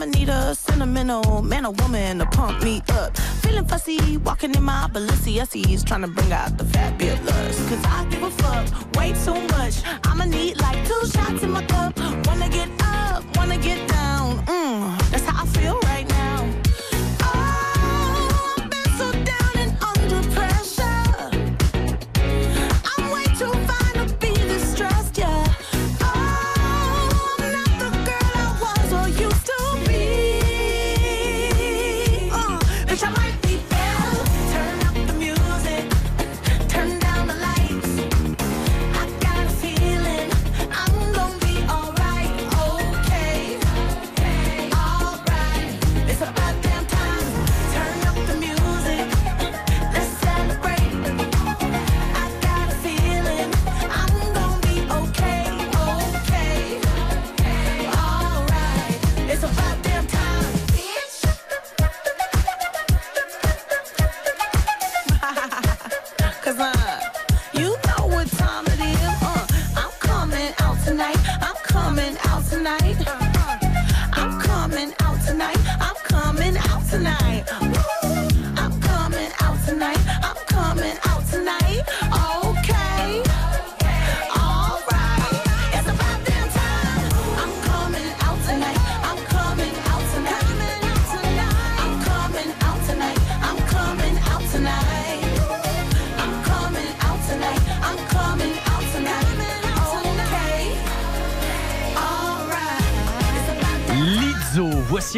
S16: I'ma need a sentimental man or woman to pump me up. Feeling fussy, walking in my Balenciennes, trying to bring out the fabulous. Cause I give a fuck way too much. I'ma need like two shots in my cup. Wanna get up, wanna get down. Mm, that's how I feel right now.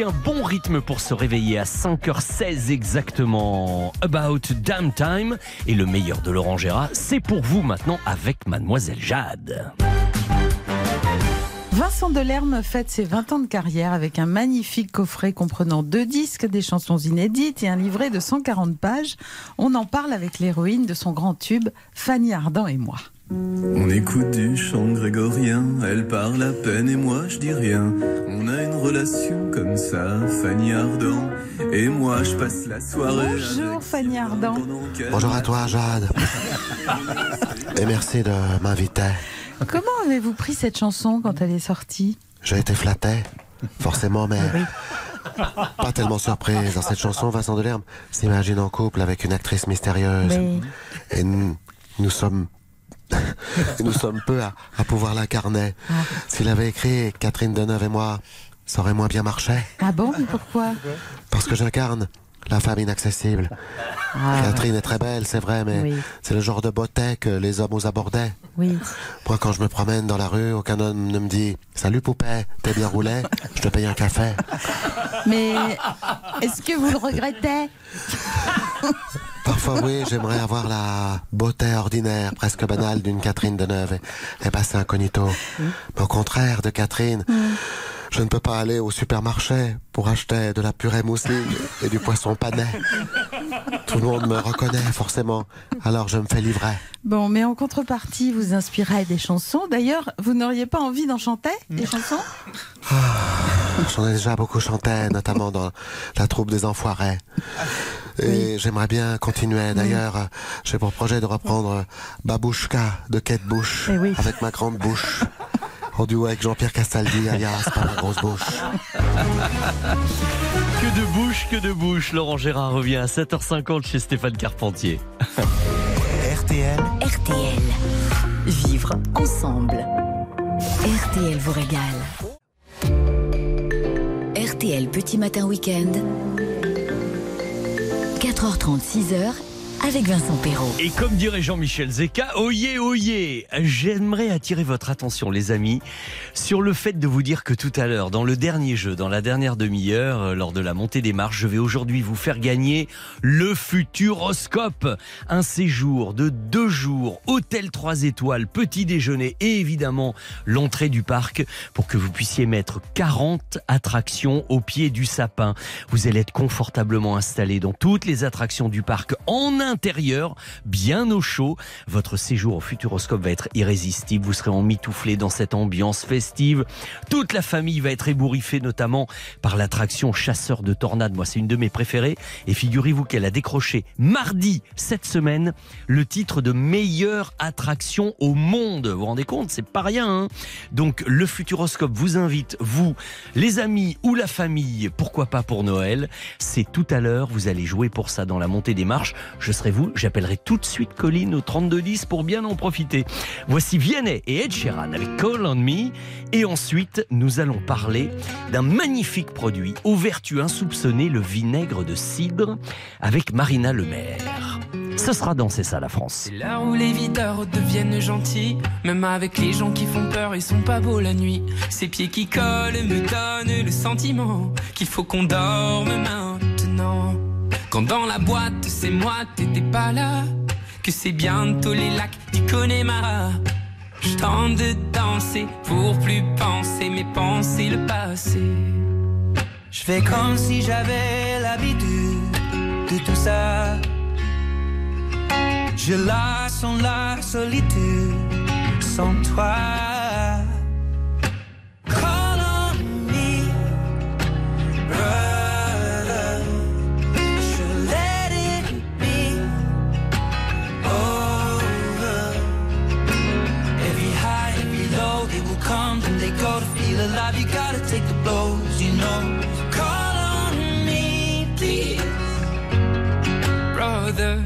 S3: Un bon rythme pour se réveiller à 5h16 exactement. About Damn Time. Et le meilleur de Laurent Gérard, c'est pour vous maintenant avec Mademoiselle Jade.
S17: Vincent Delerme fête ses 20 ans de carrière avec un magnifique coffret comprenant deux disques, des chansons inédites et un livret de 140 pages. On en parle avec l'héroïne de son grand tube, Fanny Ardant et moi.
S18: On écoute du chant grégorien, elle parle à peine et moi je dis rien. On a une relation comme ça, Fanny Ardant. Et moi je passe la soirée.
S17: Bonjour Fanny Ardant.
S19: Bonjour à toi, Jade. Et merci de m'inviter.
S17: Comment avez-vous pris cette chanson quand elle est sortie?
S19: J'ai été flatté, forcément, mais pas tellement surprise. Dans cette chanson, Vincent Delerme s'imagine en couple avec une actrice mystérieuse. Et nous, nous sommes. nous sommes peu à, à pouvoir l'incarner. S'il avait écrit Catherine Deneuve et moi, ça aurait moins bien marché.
S17: Ah bon? Pourquoi?
S19: Parce que j'incarne la femme inaccessible.
S17: Ah.
S19: Catherine est très belle, c'est vrai, mais
S17: Oui.
S19: c'est le genre de beauté que les hommes os abordaient.
S17: Oui.
S19: Moi, quand je me promène dans la rue, aucun homme ne me dit Salut poupée, t'es bien roulé Je te paye un café.
S17: Mais est-ce que vous le regrettez?
S19: Parfois, oui, j'aimerais avoir la beauté ordinaire, presque banale d'une Catherine Deneuve et, et passer incognito. Mais au contraire de Catherine, je ne peux pas aller au supermarché pour acheter de la purée mousseline et du poisson pané. Tout le monde me reconnaît forcément, alors je me fais livrer.
S17: Bon, mais en contrepartie, vous inspirez des chansons. D'ailleurs, vous n'auriez pas envie d'en chanter des chansons?
S19: J'en ai déjà beaucoup chanté, notamment dans la troupe des Enfoirés. Et j'aimerais bien continuer. D'ailleurs, j'ai pour projet de reprendre Babouchka de Kate Bush avec ma grande bouche. En duo avec Jean-Pierre Castaldi, alias pas ma grosse bouche.
S3: Que de bouche, que de bouche. Laurent Gérard revient à 7h50 chez Stéphane Carpentier.
S2: RTL. RTL. Vivre ensemble. RTL vous régale. RTL Petit Matin Week-end. 4h30, 6h avec Vincent Perrault.
S3: Et comme dirait Jean-Michel Zeka, oyez, oyez J'aimerais attirer votre attention, les amis, sur le fait de vous dire que tout à l'heure, dans le dernier jeu, dans la dernière demi-heure, euh, lors de la montée des marches, je vais aujourd'hui vous faire gagner le Futuroscope. Un séjour de deux jours, hôtel 3 étoiles, petit déjeuner et évidemment l'entrée du parc pour que vous puissiez mettre 40 attractions au pied du sapin. Vous allez être confortablement installé dans toutes les attractions du parc en intérieur, bien au chaud. Votre séjour au Futuroscope va être irrésistible. Vous serez emmitouflé dans cette ambiance festive. Toute la famille va être ébouriffée, notamment par l'attraction Chasseur de tornades. Moi, c'est une de mes préférées. Et figurez-vous qu'elle a décroché mardi cette semaine le titre de meilleure attraction au monde. Vous vous rendez compte? C'est pas rien. hein? Donc, le Futuroscope vous invite, vous, les amis ou la famille, pourquoi pas pour Noël? C'est tout à l'heure. Vous allez jouer pour ça dans la montée des marches. Je vous. J'appellerai tout de suite Colline au 3210 pour bien en profiter. Voici Vianney et Ed Sheeran avec Call on Me. Et ensuite, nous allons parler d'un magnifique produit aux vertus insoupçonnées, le vinaigre de cidre, avec Marina Lemaire. Ce sera dans C'est ça la France.
S20: C'est là où les videurs deviennent gentils. Même avec les gens qui font peur, ils sont pas beaux la nuit. Ces pieds qui collent me donnent le sentiment qu'il faut qu'on dorme maintenant. Quand dans la boîte, c'est moi, t'étais pas là. Que c'est bientôt les lacs du Connemara. Je tente de danser pour plus penser, mais penser le passé.
S21: Je fais comme si j'avais l'habitude de tout ça. Je la sens la solitude sans toi. To feel alive. You gotta take the blows, you know. Call on me, please,
S20: brother.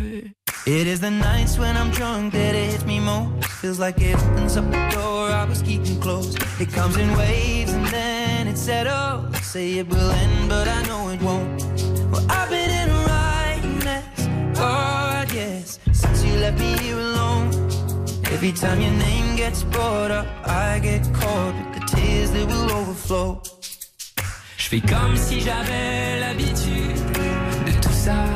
S21: It is the nights when I'm drunk that it hits me most. Feels like it opens up the door I was keeping closed. It comes in waves and then it settles. Say it will end, but I know it won't. Well, I've been in a right mess, God, yes, since you left me here alone. Every time your name gets brought up, I get caught with the tears that will overflow.
S20: Je fais comme si j'avais l'habitude de tout ça.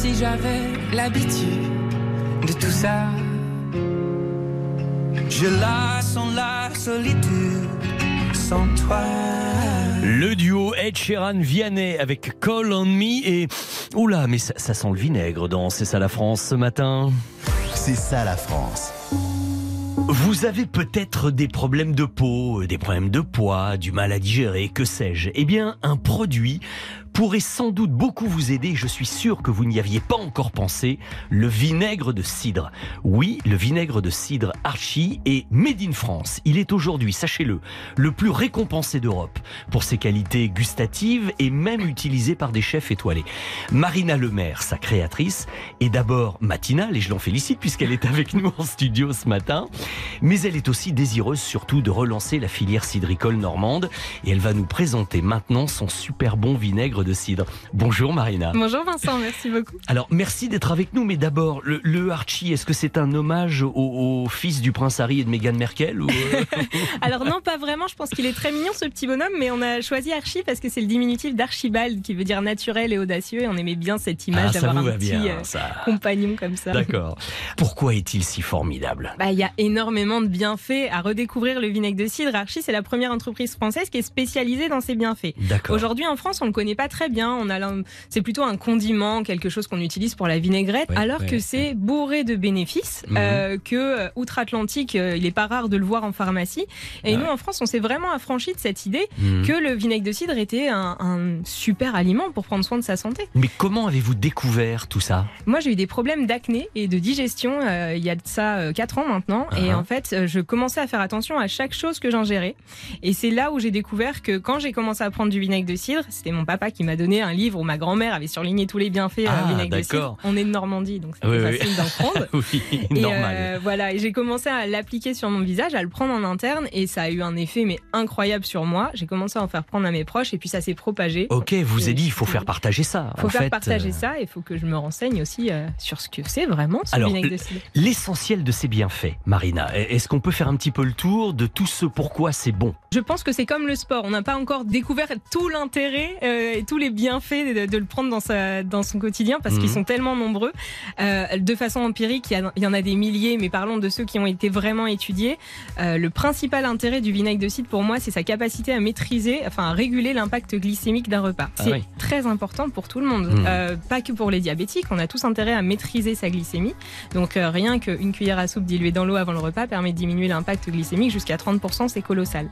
S20: Si j'avais l'habitude de tout ça.
S21: Je la sens la solitude sans toi.
S3: Le duo Ed Sheeran Vianney avec Call on Me et oula mais ça, ça sent le vinaigre dans C'est ça la France ce matin.
S1: C'est ça la France.
S3: Vous avez peut-être des problèmes de peau, des problèmes de poids, du mal à digérer, que sais-je. Eh bien, un produit pourrait sans doute beaucoup vous aider, je suis sûr que vous n'y aviez pas encore pensé, le vinaigre de cidre. Oui, le vinaigre de cidre Archie est made in France. Il est aujourd'hui, sachez-le, le plus récompensé d'Europe pour ses qualités gustatives et même utilisé par des chefs étoilés. Marina Lemaire, sa créatrice, est d'abord matinale et je l'en félicite puisqu'elle est avec nous en studio ce matin, mais elle est aussi désireuse surtout de relancer la filière cidricole normande et elle va nous présenter maintenant son super bon vinaigre de cidre. Bonjour Marina.
S22: Bonjour Vincent, merci beaucoup.
S3: Alors merci d'être avec nous, mais d'abord le, le Archie, est-ce que c'est un hommage au, au fils du prince Harry et de Meghan Merkel ou euh,
S22: Alors non, pas vraiment, je pense qu'il est très mignon ce petit bonhomme, mais on a choisi Archie parce que c'est le diminutif d'Archibald qui veut dire naturel et audacieux et on aimait bien cette image
S3: Ah,
S22: d'avoir un petit
S3: bien,
S22: euh, compagnon comme ça.
S3: D'accord. Pourquoi est-il si formidable?
S22: Bah, il y a énormément de bienfaits à redécouvrir le vinaigre de cidre. Archie, c'est la première entreprise française qui est spécialisée dans ces bienfaits.
S3: D'accord.
S22: Aujourd'hui, en France, on le connaît pas très bien. On a l'un- c'est plutôt un condiment, quelque chose qu'on utilise pour la vinaigrette, alors que c'est bourré de bénéfices,
S3: Mhm.
S22: euh, que euh, outre-Atlantique, euh, il est pas rare de le voir en pharmacie. Et
S3: Ah
S22: nous, en France, on s'est vraiment affranchi de cette idée
S3: Mhm.
S22: que le vinaigre de cidre était un, un super aliment pour prendre soin de sa santé.
S3: Mais comment avez-vous découvert tout ça?
S22: Moi, j'ai eu des problèmes d'acné et de digestion euh, il y a de ça 4 ans maintenant. Et
S3: Ah.
S22: en fait, je commençais à faire attention à chaque chose que j'ingérais. Et c'est là où j'ai découvert que quand j'ai commencé à prendre du vinaigre de cidre, c'était mon papa qui m'a donné un livre où ma grand-mère avait surligné tous les bienfaits
S3: Ah,
S22: euh, vinaigre de cidre.
S3: d'accord.
S22: On est de Normandie, donc c'était
S3: Oui, oui.
S22: facile d'en prendre.
S3: Oui,
S22: Et
S3: normal.
S22: euh, voilà, et j'ai commencé à l'appliquer sur mon visage, à le prendre en interne, et ça a eu un effet mais incroyable sur moi. J'ai commencé à en faire prendre à mes proches, et puis ça s'est propagé.
S3: Ok, vous avez dit il faut faire partager ça.
S22: Faut
S3: en
S22: faire
S3: fait,
S22: partager
S3: euh,
S22: ça, et il faut que je me renseigne aussi euh, sur ce que c'est vraiment ce
S3: Alors,
S22: vinaigre de cidre.
S3: l'essentiel de ces bienfaits, Marina, est-ce qu'on peut faire un petit peu le tour de tout ce pourquoi c'est bon?
S22: Je pense que c'est comme le sport. On n'a pas encore découvert tout l'intérêt euh, et tous les bienfaits de, de le prendre dans, sa, dans son quotidien parce
S3: Mhm.
S22: qu'ils sont tellement nombreux. Euh, de façon empirique, il y, a- il y en a des milliers, mais parlons de ceux qui ont été vraiment étudiés. Euh, le principal intérêt du vinaigre de cidre pour moi, c'est sa capacité à maîtriser, enfin à réguler l'impact glycémique d'un repas.
S3: Ah
S22: c'est
S3: oui.
S22: très important pour tout le monde,
S3: Mhm.
S22: Euh, pas que pour les diabétiques. On a tous intérêt à maîtriser sa glycémie. Donc rien qu'une cuillère à soupe diluée dans l'eau avant le repas permet de diminuer l'impact glycémique jusqu'à 30%, c'est colossal.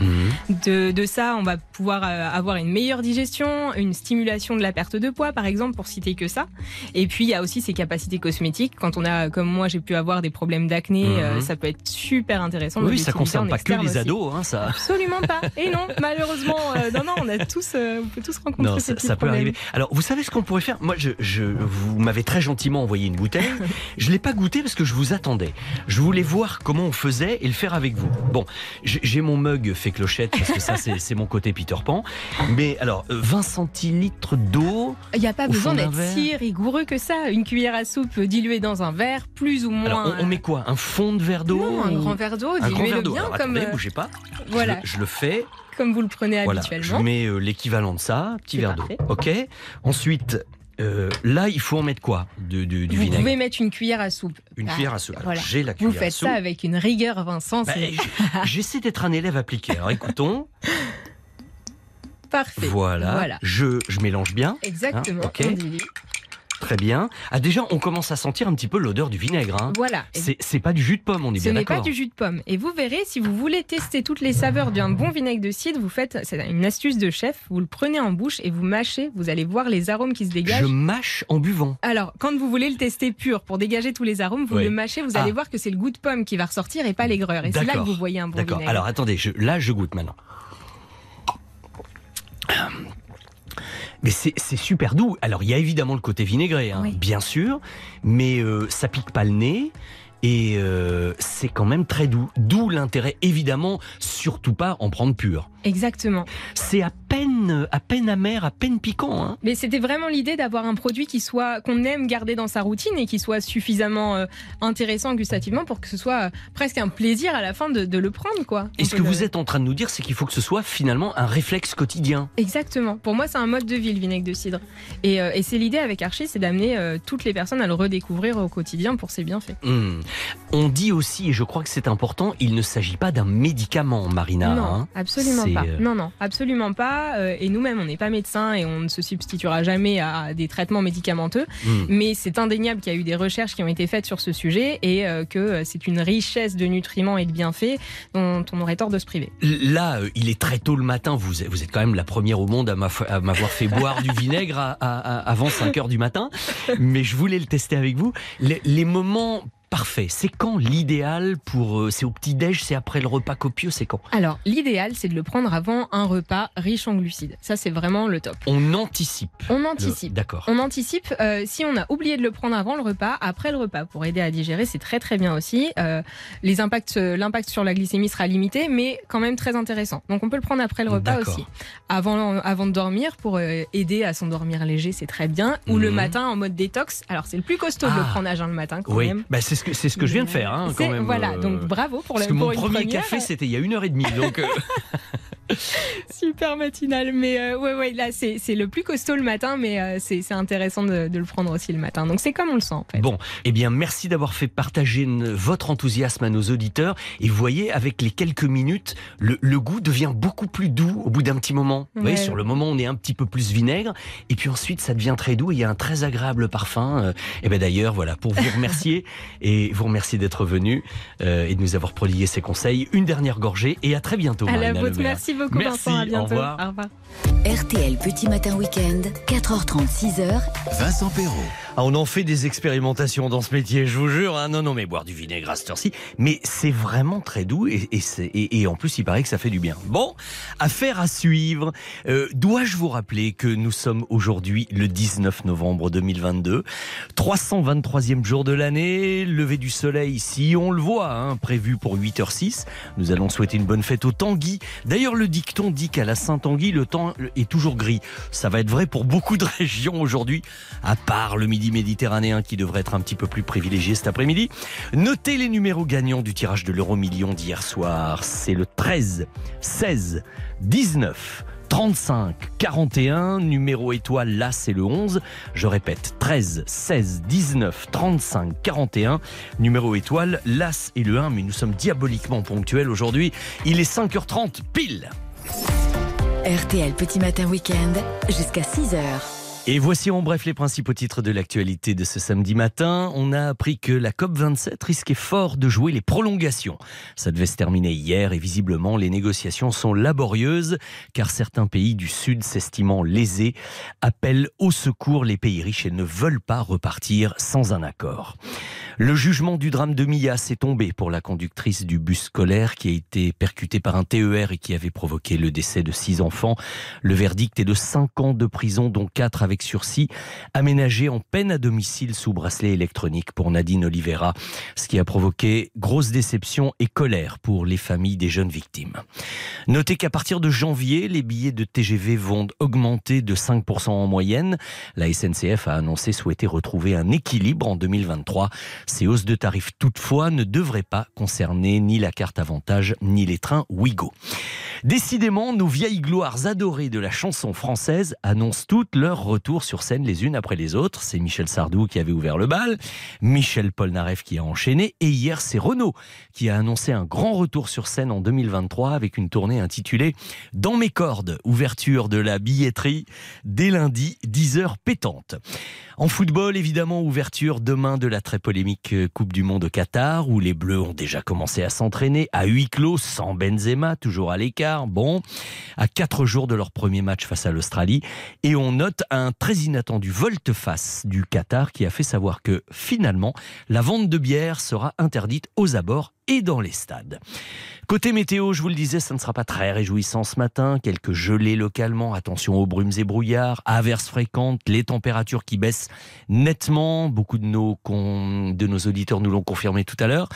S22: De, de ça, on va pouvoir avoir une meilleure digestion, une stimulation de la perte de poids, par exemple, pour citer que ça. Et puis, il y a aussi ses capacités cosmétiques. Quand on a, comme moi, j'ai pu avoir des problèmes d'acné,
S3: Mhm.
S22: euh, ça peut être super intéressant.
S3: Oui, ça concerne pas que les
S22: aussi.
S3: ados, hein, ça.
S22: Absolument pas. Et non, malheureusement, euh, non, non, on a tous, euh, on peut tous rencontrer
S3: Non,
S22: ces
S3: ça, ça peut
S22: problèmes.
S3: arriver. Alors, vous savez ce qu'on pourrait faire? Moi, je, je- vous m'avez très gentiment envoyé une bouteille. je l'ai pas goûté parce que je vous attendais. Je voulais voir comment on faisait et le faire avec vous. Bon, j'ai mon mug fait clochette parce que ça, c'est mon côté Peter Pan. Mais alors, euh, 20 centilitres d'eau.
S22: Il n'y a pas besoin d'être si rigoureux que ça. Une cuillère à soupe diluée dans un verre, plus ou moins.
S3: Alors, on, on met quoi? Un fond de verre d'eau
S22: Non, un grand verre d'eau, diluez-le bien
S3: Alors,
S22: comme,
S3: attendez,
S22: euh,
S3: bougez pas.
S22: voilà.
S3: Je, le- je le fais.
S22: comme vous le prenez
S3: Voilà, je
S22: habituellement.
S3: mets euh, l'équivalent de ça, petit verre d'eau. Ok. Ensuite, euh, là, il faut en mettre quoi? De, de- du
S22: Vous
S3: vinaigre
S22: pouvez mettre une cuillère à soupe.
S3: Une
S22: Ah,
S3: cuillère à soupe. Alors,
S22: voilà.
S3: j'ai la
S22: Vous
S3: cuillère à
S22: faites
S3: soupe.
S22: ça avec une rigueur, Vincent.
S3: Bah, J'essaie d'être un élève appliqué. Alors écoutons.
S22: Parfait.
S3: Voilà.
S22: Voilà.
S3: Je, je mélange bien.
S22: Exactement.
S3: Hein, ok.
S22: on dilue.
S3: Très bien. Ah, déjà, on commence à sentir un petit peu l'odeur du vinaigre. hein.
S22: Voilà.
S3: C'est pas du jus de pomme, on est
S22: Ce
S3: bien
S22: n'est pas
S3: d'accord.
S22: du jus de pomme. Et vous verrez, si vous voulez tester toutes les saveurs d'un bon vinaigre de cidre, vous faites, c'est une astuce de chef, vous le prenez en bouche et vous mâchez, vous allez voir les arômes qui se dégagent.
S3: Je mâche en buvant.
S22: Alors, quand vous voulez le tester pur pour dégager tous les arômes, vous
S3: Oui.
S22: le mâchez, vous
S3: Ah.
S22: allez voir que c'est le goût de pomme qui va ressortir et pas l'aigreur. Et c'est là que
S3: D'accord.
S22: vous voyez un bon
S3: D'accord.
S22: vinaigre.
S3: Alors attendez, je- là je goûte maintenant. Mais c'est super doux. Alors il y a évidemment le côté vinaigré, hein, bien sûr, mais euh, ça pique pas le nez. et euh, c'est quand même très doux. D'où l'intérêt, évidemment, surtout pas en prendre pur.
S22: Exactement.
S3: C'est à peine, à peine amer, à peine piquant. Hein.
S22: Mais c'était vraiment l'idée d'avoir un produit qui soit qu'on aime garder dans sa routine et qui soit suffisamment euh, intéressant gustativement pour que ce soit euh, presque un plaisir à la fin de, de le prendre, quoi.
S3: Et ce que vous êtes en train de nous dire, c'est qu'il faut que ce soit finalement un réflexe quotidien.
S22: Exactement. Pour moi, c'est un mode de vie le vinaigre de cidre. Et, euh, et c'est l'idée avec Archie, c'est d'amener toutes les personnes à le redécouvrir au quotidien pour ses bienfaits.
S3: Hmm. On dit aussi, et je crois que c'est important, il ne s'agit pas d'un médicament, Marina.
S22: non,
S3: hein.
S22: absolument pas. Non, non, absolument pas. Euh, et nous-mêmes, on n'est pas médecins et on ne se substituera jamais à des traitements médicamenteux.
S3: Hmm.
S22: Mais c'est indéniable qu'il y a eu des recherches qui ont été faites sur ce sujet et euh, que euh, c'est une richesse de nutriments et de bienfaits dont on aurait tort de se priver.
S3: Là, il est très tôt le matin. Vous êtes, vous êtes quand même la première au monde à m'avoir fait boire du vinaigre à- à- à- avant 5 heures du matin. Mais je voulais le tester avec vous. Les, les moments parfaits, c'est quand l'idéal pour. euh, c'est au petit-déj, c'est après le repas copieux, c'est quand
S22: Alors, l'idéal, c'est de le prendre avant un repas riche en glucides. Ça, c'est vraiment le top.
S3: On anticipe.
S22: On
S3: le-
S22: anticipe.
S3: D'accord.
S22: On anticipe. euh, si on a oublié de le prendre avant le repas, après le repas, pour aider à digérer, c'est très très bien aussi. Euh, les impacts, l'impact sur la glycémie sera limité, mais quand même très intéressant. Donc on peut le prendre après le repas aussi. Avant, avant de dormir, pour aider à s'endormir léger, c'est très bien. Ou le
S3: Mhm.
S22: matin en mode détox. Alors c'est le plus costaud de le
S3: Ah.
S22: prendre à jeun le matin quand
S3: Oui,
S22: même.
S3: bah, c'est ce que c'est ce que je viens de faire, hein,
S22: C'est-
S3: quand même.
S22: voilà,
S3: euh,
S22: donc bravo pour
S3: Parce
S22: la-
S3: que mon
S22: pour
S3: premier café, c'était il y a une heure et demie, donc.
S22: Super matinal, mais euh, ouais, ouais, là c'est c'est le plus costaud le matin, mais euh, c'est c'est intéressant de, de le prendre aussi le matin. Donc c'est comme on le sent en fait.
S3: Bon, eh bien, merci d'avoir fait partager votre enthousiasme à nos auditeurs. Et vous voyez, avec les quelques minutes, le, le goût devient beaucoup plus doux au bout d'un petit moment. Vous voyez, sur le moment, on est un petit peu plus vinaigre. Et puis ensuite, ça devient très doux. et Il y a un très agréable parfum. Euh, Et bien d'ailleurs, voilà, pour vous remercier et vous remercier d'être venu euh, et de nous avoir prodigué ces conseils. Une dernière gorgée et à très bientôt.
S22: à la vôtre, merci beaucoup
S3: Merci,
S22: Vincent, à
S3: au
S22: bientôt.
S3: revoir.
S22: Au revoir.
S2: RTL Petit Matin Week-end, 4h30, 6h.
S1: Vincent Perrault.
S3: Ah, on en fait des expérimentations dans ce métier, je vous jure. hein. Non, non, mais boire du vinaigre à cette heure-ci. Mais c'est vraiment très doux et, et, en plus, il paraît que ça fait du bien. Bon, affaire à suivre. Euh, Dois-je vous rappeler que nous sommes aujourd'hui le 19 novembre 2022, 323e jour de l'année, lever du soleil ici, on le voit, hein, prévu pour 8h06. Nous allons souhaiter une bonne fête au Tanguy. D'ailleurs, le dicton dit qu'à la Saint-Tanguy, le temps est toujours gris. Ça va être vrai pour beaucoup de régions aujourd'hui, à part le midi méditerranéen qui devrait être un petit peu plus privilégié cet après-midi. Notez les numéros gagnants du tirage de l'euro million d'hier soir. C'est le 13, 16, 19. 35 41, numéro étoile, là c'est le 11. Je répète, 13, 16, 19, 35, 41, numéro étoile, là c'est le 1, mais nous sommes diaboliquement ponctuels aujourd'hui. Il est 5h30 pile.
S2: RTL Petit Matin Week-end, jusqu'à 6h.
S3: Et voici en bref les principaux titres de l'actualité de ce samedi matin. On a appris que la COP27 risquait fort de jouer les prolongations. Ça devait se terminer hier et visiblement les négociations sont laborieuses car certains pays du Sud s'estimant lésés appellent au secours les pays riches et ne veulent pas repartir sans un accord. Le jugement du drame de Millas est tombé pour la conductrice du bus scolaire qui a été percutée par un TER et qui avait provoqué le décès de six enfants. Le verdict est de 5 ans de prison, dont 4 avec sursis, aménagé en peine à domicile sous bracelet électronique pour Nadine Oliveira, ce qui a provoqué grosse déception et colère pour les familles des jeunes victimes. Notez qu'à partir de janvier, les billets de TGV vont augmenter de 5% en moyenne. La SNCF a annoncé souhaiter retrouver un équilibre en 2023. Ces hausses de tarifs, toutefois, ne devraient pas concerner ni la carte avantage ni les trains Ouigo. Décidément, nos vieilles gloires adorées de la chanson française annoncent toutes leur retour sur scène les unes après les autres. C'est Michel Sardou qui avait ouvert le bal, Michel Polnareff qui a enchaîné, et hier c'est Renaud qui a annoncé un grand retour sur scène en 2023 avec une tournée intitulée Dans mes cordes, ouverture de la billetterie dès lundi, 10h pétante. En football, évidemment, ouverture demain de la très polémique Coupe du Monde au Qatar, où les Bleus ont déjà commencé à s'entraîner à huis clos, sans Benzema, toujours à l'écart. Bon, à quatre jours de leur premier match face à l'Australie. Et on note un très inattendu volte-face du Qatar qui a fait savoir que finalement, la vente de bière sera interdite aux abords et dans les stades. Côté météo, je vous le disais, ça ne sera pas très réjouissant ce matin. Quelques gelées localement. Attention aux brumes et brouillards. Averses fréquentes. Les températures qui baissent nettement. Beaucoup de nos, de nos auditeurs nous l'ont confirmé tout à l'heure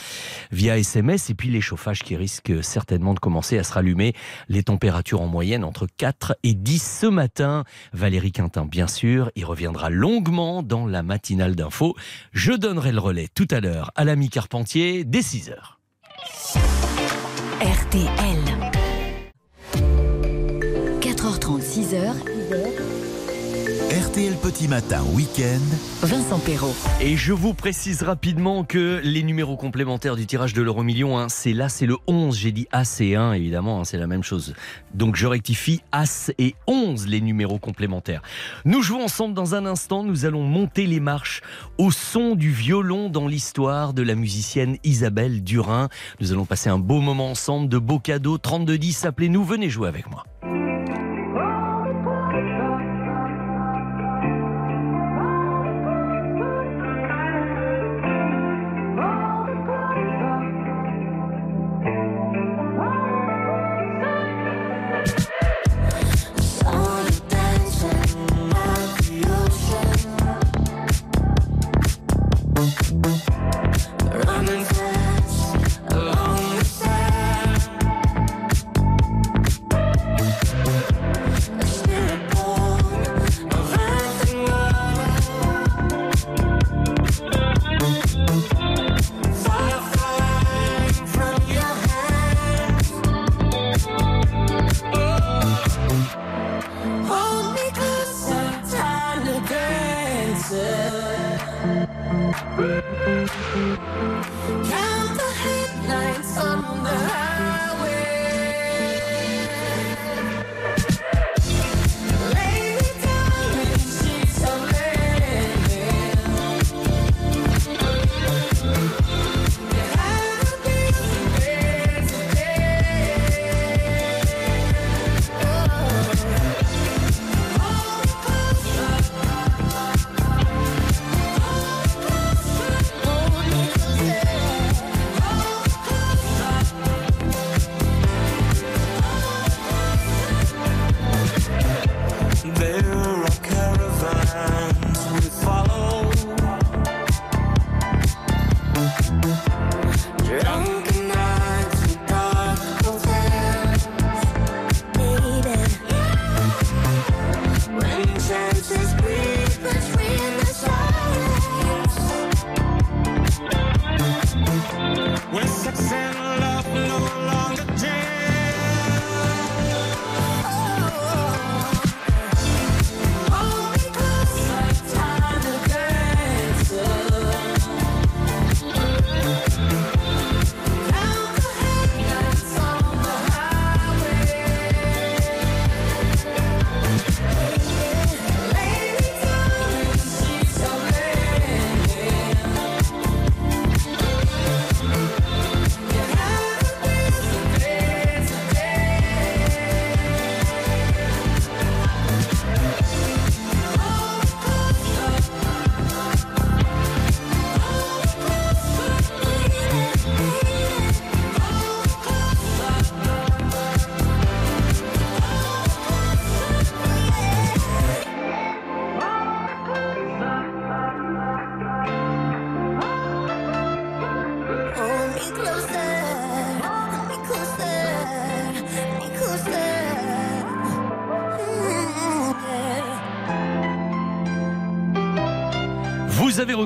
S3: via SMS. Et puis les chauffages qui risquent certainement de commencer à se rallumer. Les températures en moyenne entre 4 et 10 ce matin. Valérie Quintin, bien sûr, il reviendra longuement dans la matinale d'info. Je donnerai le relais tout à l'heure à l'ami Carpentier dès 6 heures.
S2: RTL. 4h30, 6h.
S1: RTL Petit Matin Week-end.
S2: Vincent Perrault.
S3: Et je vous précise rapidement que les numéros complémentaires du tirage de l'euro million, hein, c'est là, c'est le 11. J'ai dit As et 1, évidemment, hein, c'est la même chose. Donc je rectifie As et 11, les numéros complémentaires. Nous jouons ensemble dans un instant. Nous allons monter les marches au son du violon dans l'histoire de la musicienne Isabelle Durin. Nous allons passer un beau moment ensemble, de beaux cadeaux. 3210, appelez-nous, venez jouer avec moi.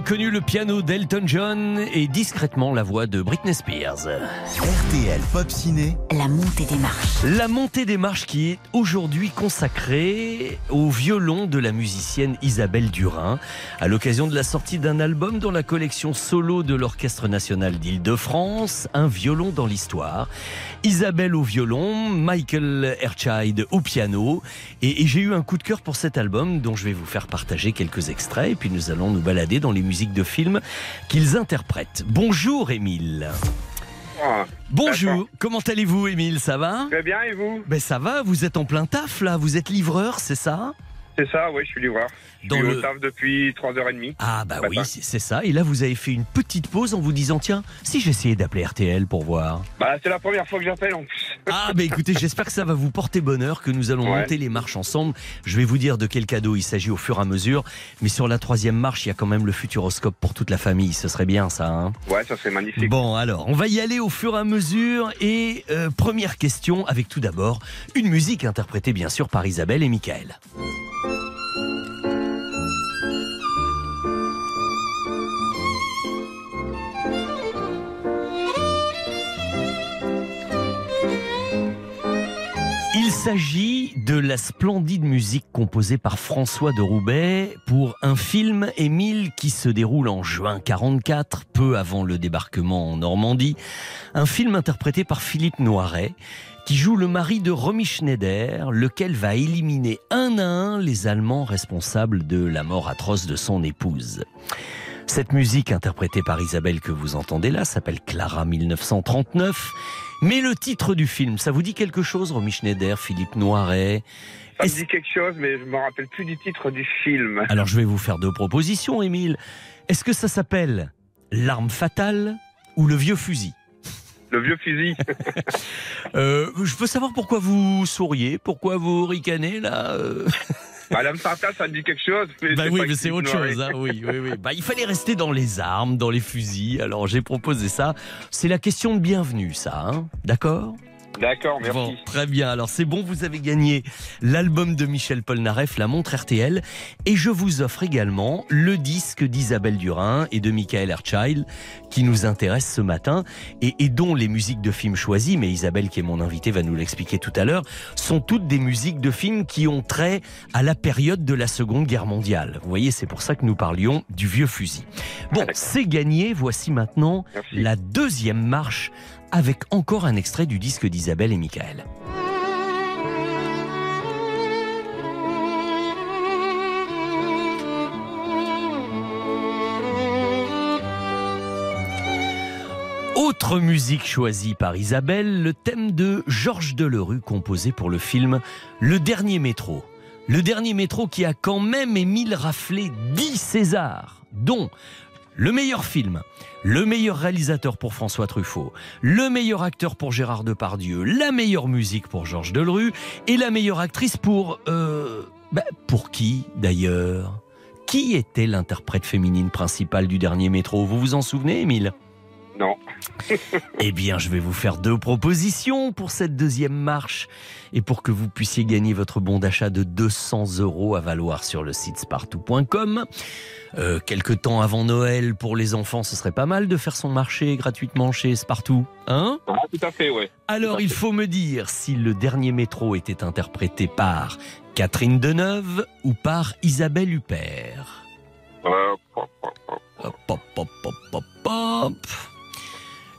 S3: Reconnu le piano d'Elton John et discrètement la voix de Britney Spears.
S1: RTL Pop Ciné.
S2: La montée des marches.
S3: La montée des marches qui est aujourd'hui consacrée au violon de la musicienne Isabelle Durin, à l'occasion de la sortie d'un album dans la collection solo de l'Orchestre national d'Île-de-France, Un violon dans l'histoire. Isabelle au violon, Michael Erchild au piano. Et, et j'ai eu un coup de cœur pour cet album dont je vais vous faire partager quelques extraits et puis nous allons nous balader dans les musiques de films qu'ils interprètent. Bonjour Émile. Bonjour, comment allez-vous Émile Ça va?
S12: Très bien, et vous?
S3: Ben ça va, vous êtes en plein taf là, vous êtes livreur, c'est ça?
S23: C'est ça, oui, je suis livreur. Je
S3: Dans
S23: suis
S3: le-
S23: au taf depuis 3h30.
S3: Ah bah oui, c'est c'est ça. Et là, vous avez fait une petite pause en vous disant, tiens, si j'essayais d'appeler RTL pour voir.
S23: Bah, c'est la première fois que j'appelle en plus.
S3: Ah bah écoutez, j'espère que ça va vous porter bonheur, que nous allons
S23: Ouais.
S3: monter les marches ensemble. Je vais vous dire de quel cadeau il s'agit au fur et à mesure. Mais sur la troisième marche, il y a quand même le futuroscope pour toute la famille. Ce serait bien ça, hein
S23: Ouais, ça serait magnifique.
S3: Bon, alors, on va y aller au fur et à mesure. Et euh, première question, avec tout d'abord une musique interprétée bien sûr par Isabelle et Michael. S'agit de la splendide musique composée par François de Roubaix pour un film Émile qui se déroule en juin 44, peu avant le débarquement en Normandie. Un film interprété par Philippe Noiret qui joue le mari de Romy Schneider, lequel va éliminer un à un les Allemands responsables de la mort atroce de son épouse. Cette musique interprétée par Isabelle que vous entendez là s'appelle Clara 1939. Mais le titre du film, ça vous dit quelque chose, Romy Schneider, Philippe Noiret?
S23: Ça me dit quelque chose, mais je me rappelle plus du titre du film.
S3: Alors je vais vous faire deux propositions, Émile. Est-ce que ça s'appelle L'arme fatale ou le vieux fusil?
S23: Le vieux fusil.
S3: Euh, Je peux savoir pourquoi vous souriez, pourquoi vous ricanez là
S23: l'âme fatale, ça me dit quelque chose. Mais
S3: Bah oui, mais c'est autre chose. hein, oui, oui, oui. Bah, il fallait rester dans les armes, dans les fusils. Alors j'ai proposé ça. C'est la question de bienvenue, ça. hein D'accord?
S23: D'accord, merci.
S3: Bon, très bien. Alors c'est bon, vous avez gagné l'album de Michel Polnareff, La montre RTL, et je vous offre également le disque d'Isabelle Durin et de Michael Erchild qui nous intéresse ce matin et, et dont les musiques de films choisies, mais Isabelle qui est mon invitée va nous l'expliquer tout à l'heure, sont toutes des musiques de films qui ont trait à la période de la Seconde Guerre mondiale. Vous voyez, c'est pour ça que nous parlions du vieux fusil. Bon, c'est gagné. Voici maintenant la deuxième marche avec encore un extrait du disque d'Isabelle et Michael. Autre musique choisie par Isabelle, le thème de Georges Delerue composé pour le film Le Dernier Métro. Le Dernier Métro qui a quand même Émile raflé 10 Césars, dont le meilleur film, le meilleur réalisateur pour François Truffaut, le meilleur acteur pour Gérard Depardieu, la meilleure musique pour Georges Delerue et la meilleure actrice pour... Euh, bah, pour qui d'ailleurs? Qui était l'interprète féminine principale du dernier métro? Vous vous en souvenez, Émile?
S23: Non.
S3: eh bien, je vais vous faire deux propositions pour cette deuxième marche et pour que vous puissiez gagner votre bon d'achat de 200 euros à valoir sur le site spartou.com. Euh, quelque temps avant Noël, pour les enfants, ce serait pas mal de faire son marché gratuitement chez Spartou, hein?
S23: Ah, tout à fait, ouais.
S3: Alors, il faut me dire si le dernier métro était interprété par Catherine Deneuve ou par Isabelle Huppert. Hop, hop, hop, hop, hop, hop.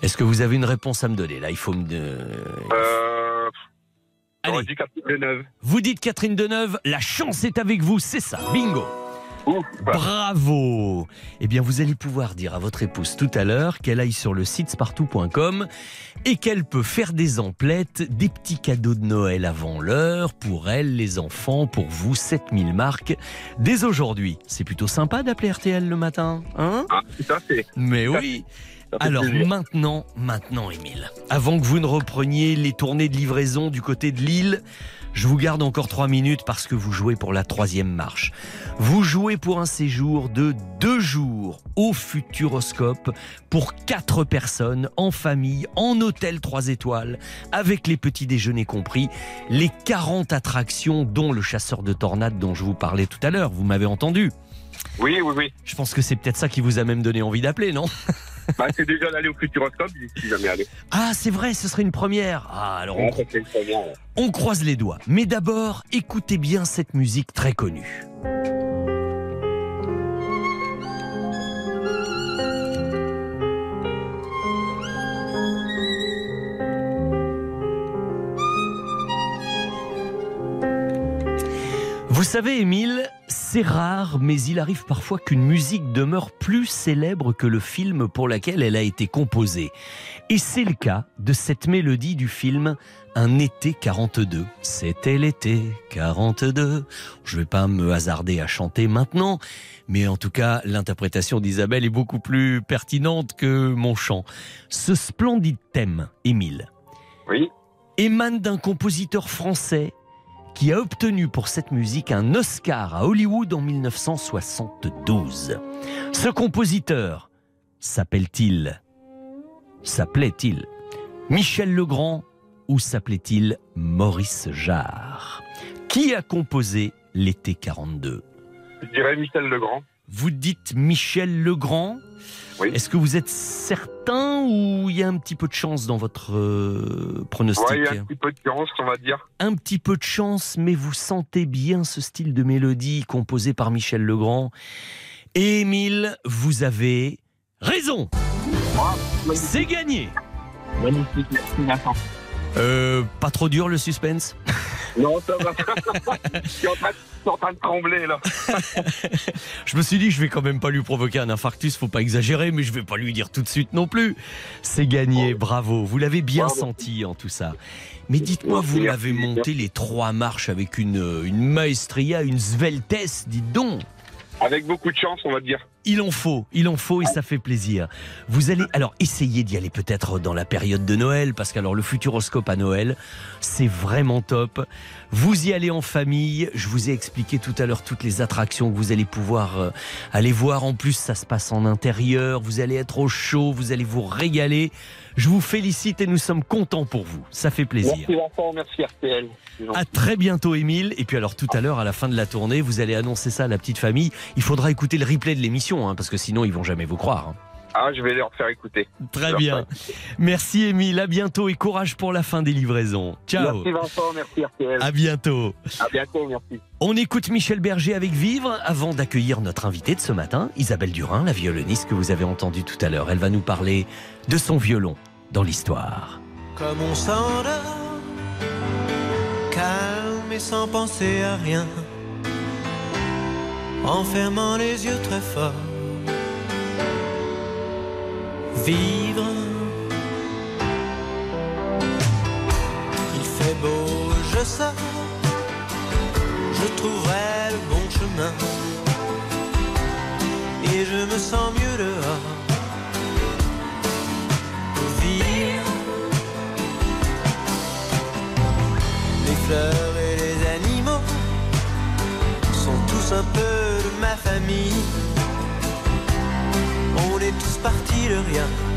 S3: Est-ce que vous avez une réponse à me donner Là, il faut me.
S23: euh,
S3: Allez.
S23: dit Catherine Deneuve.
S3: Vous dites Catherine Deneuve, la chance est avec vous, c'est ça, bingo Bravo Eh bien, vous allez pouvoir dire à votre épouse tout à l'heure qu'elle aille sur le site spartou.com et qu'elle peut faire des emplettes, des petits cadeaux de Noël avant l'heure, pour elle, les enfants, pour vous, 7000 marques, dès aujourd'hui. C'est plutôt sympa d'appeler RTL le matin, hein?
S23: Ah, tout à fait.
S3: Mais oui alors
S23: plaisir.
S3: maintenant, maintenant, Émile, avant que vous ne repreniez les tournées de livraison du côté de Lille, je vous garde encore trois minutes parce que vous jouez pour la troisième marche. Vous jouez pour un séjour de deux jours au Futuroscope pour quatre personnes, en famille, en hôtel trois étoiles, avec les petits déjeuners compris, les 40 attractions dont le chasseur de tornades dont je vous parlais tout à l'heure. Vous m'avez entendu?
S23: Oui, oui, oui.
S3: Je pense que c'est peut-être ça qui vous a même donné envie d'appeler, non?
S23: Bah, c'est déjà d'aller au Futuroscope, j'y suis jamais allé.
S3: Ah, c'est vrai, ce serait une première. Ah, alors on,
S23: Ouais, première, ouais.
S3: on croise les doigts. Mais d'abord, écoutez bien cette musique très connue. Vous savez, Émile, C'est rare, mais il arrive parfois qu'une musique demeure plus célèbre que le film pour lequel elle a été composée. Et c'est le cas de cette mélodie du film Un été 42. C'était l'été 42. Je vais pas me hasarder à chanter maintenant, mais en tout cas, l'interprétation d'Isabelle est beaucoup plus pertinente que mon chant. Ce splendide thème, Émile,
S23: Oui.
S3: émane d'un compositeur français qui a obtenu pour cette musique un Oscar à Hollywood en 1972. Ce compositeur s'appelle-t-il S'appelait-il Michel Legrand ou s'appelait-il Maurice Jarre? Qui a composé l'été 42
S23: Je dirais Michel Legrand.
S3: Vous dites Michel Legrand
S23: Oui.
S3: Est-ce que vous êtes certain ou il y a un petit peu de chance dans votre euh, pronostic
S23: il y a un petit peu de chance, on va dire.
S3: un petit peu de chance, mais vous sentez bien ce style de mélodie composé par Michel Legrand. Et Émile, vous avez raison. C'est gagné.
S23: Magnifique, merci Vincent.
S3: Euh, pas trop dur le suspense?
S23: Non, ça va. je, suis en train de, je suis en train de trembler là.
S3: Je me suis dit, je vais quand même pas lui provoquer un infarctus, faut pas exagérer, mais je vais pas lui dire tout de suite non plus. C'est gagné, bravo. Vous l'avez bien
S23: Bravo.
S3: senti en tout ça. Mais dites-moi, vous
S23: merci.
S3: monté les trois marches avec une, une maestria, une sveltesse, dites donc.
S23: Avec beaucoup de chance, on va dire.
S3: Il en faut, il en faut et ça fait plaisir. Vous allez alors essayer d'y aller peut-être dans la période de Noël parce qu'alors le futuroscope à Noël, c'est vraiment top. Vous y allez en famille, je vous ai expliqué tout à l'heure toutes les attractions que vous allez pouvoir euh, aller voir. En plus, ça se passe en intérieur, vous allez être au chaud, vous allez vous régaler. Je vous félicite et nous sommes contents pour vous. Ça fait plaisir.
S23: Merci Vincent, merci RTL.
S3: À très bientôt, Émile. Et puis alors tout à l'heure, à la fin de la tournée, vous allez annoncer ça à la petite famille. Il faudra écouter le replay de l'émission, hein, parce que sinon ils vont jamais vous croire. hein.
S23: Ah, je vais leur faire écouter.
S3: Très
S23: Leur
S3: bien.
S23: faire
S3: Merci, Émile. À bientôt et courage pour la fin des livraisons. Ciao.
S23: Merci Vincent, merci RTL.
S3: À bientôt.
S23: À bientôt, merci.
S3: On écoute Michel Berger avec Vivre avant d'accueillir notre invitée de ce matin, Isabelle Durin, la violoniste que vous avez entendue tout à l'heure. Elle va nous parler de son violon dans l'histoire.
S21: Comme on s'endort, calme et sans penser à rien, en fermant les yeux très fort. Vivre, il fait beau, je sors, je trouverai le bon chemin, et je me sens mieux dehors. Fleurs et les animaux sont tous un peu de ma famille. On est tous partis de rien.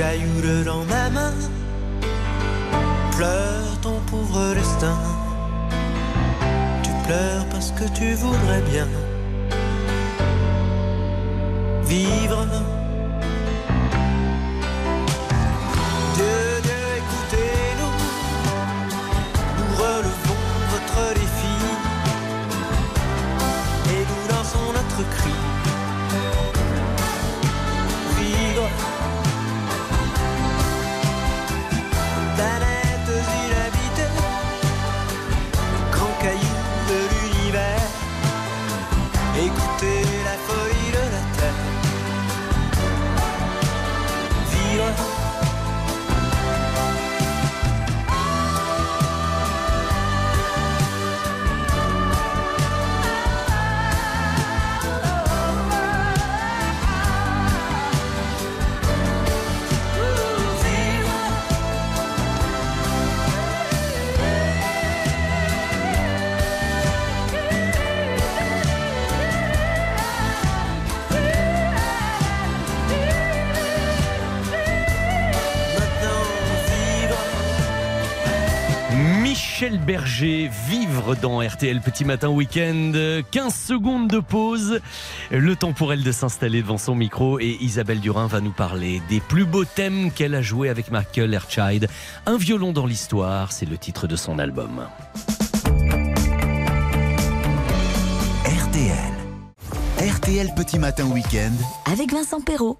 S21: Caillou dans ma main. Pleure ton pauvre destin. Tu pleures parce que tu voudrais bien vivre.
S3: Berger, vivre dans RTL Petit Matin Week-end. 15 secondes de pause. Le temps pour elle de s'installer devant son micro et Isabelle Durin va nous parler des plus beaux thèmes qu'elle a joués avec Michael Erchild. Un violon dans l'histoire, c'est le titre de son album.
S1: RTL. RTL Petit Matin Week-end.
S2: Avec Vincent Perrault.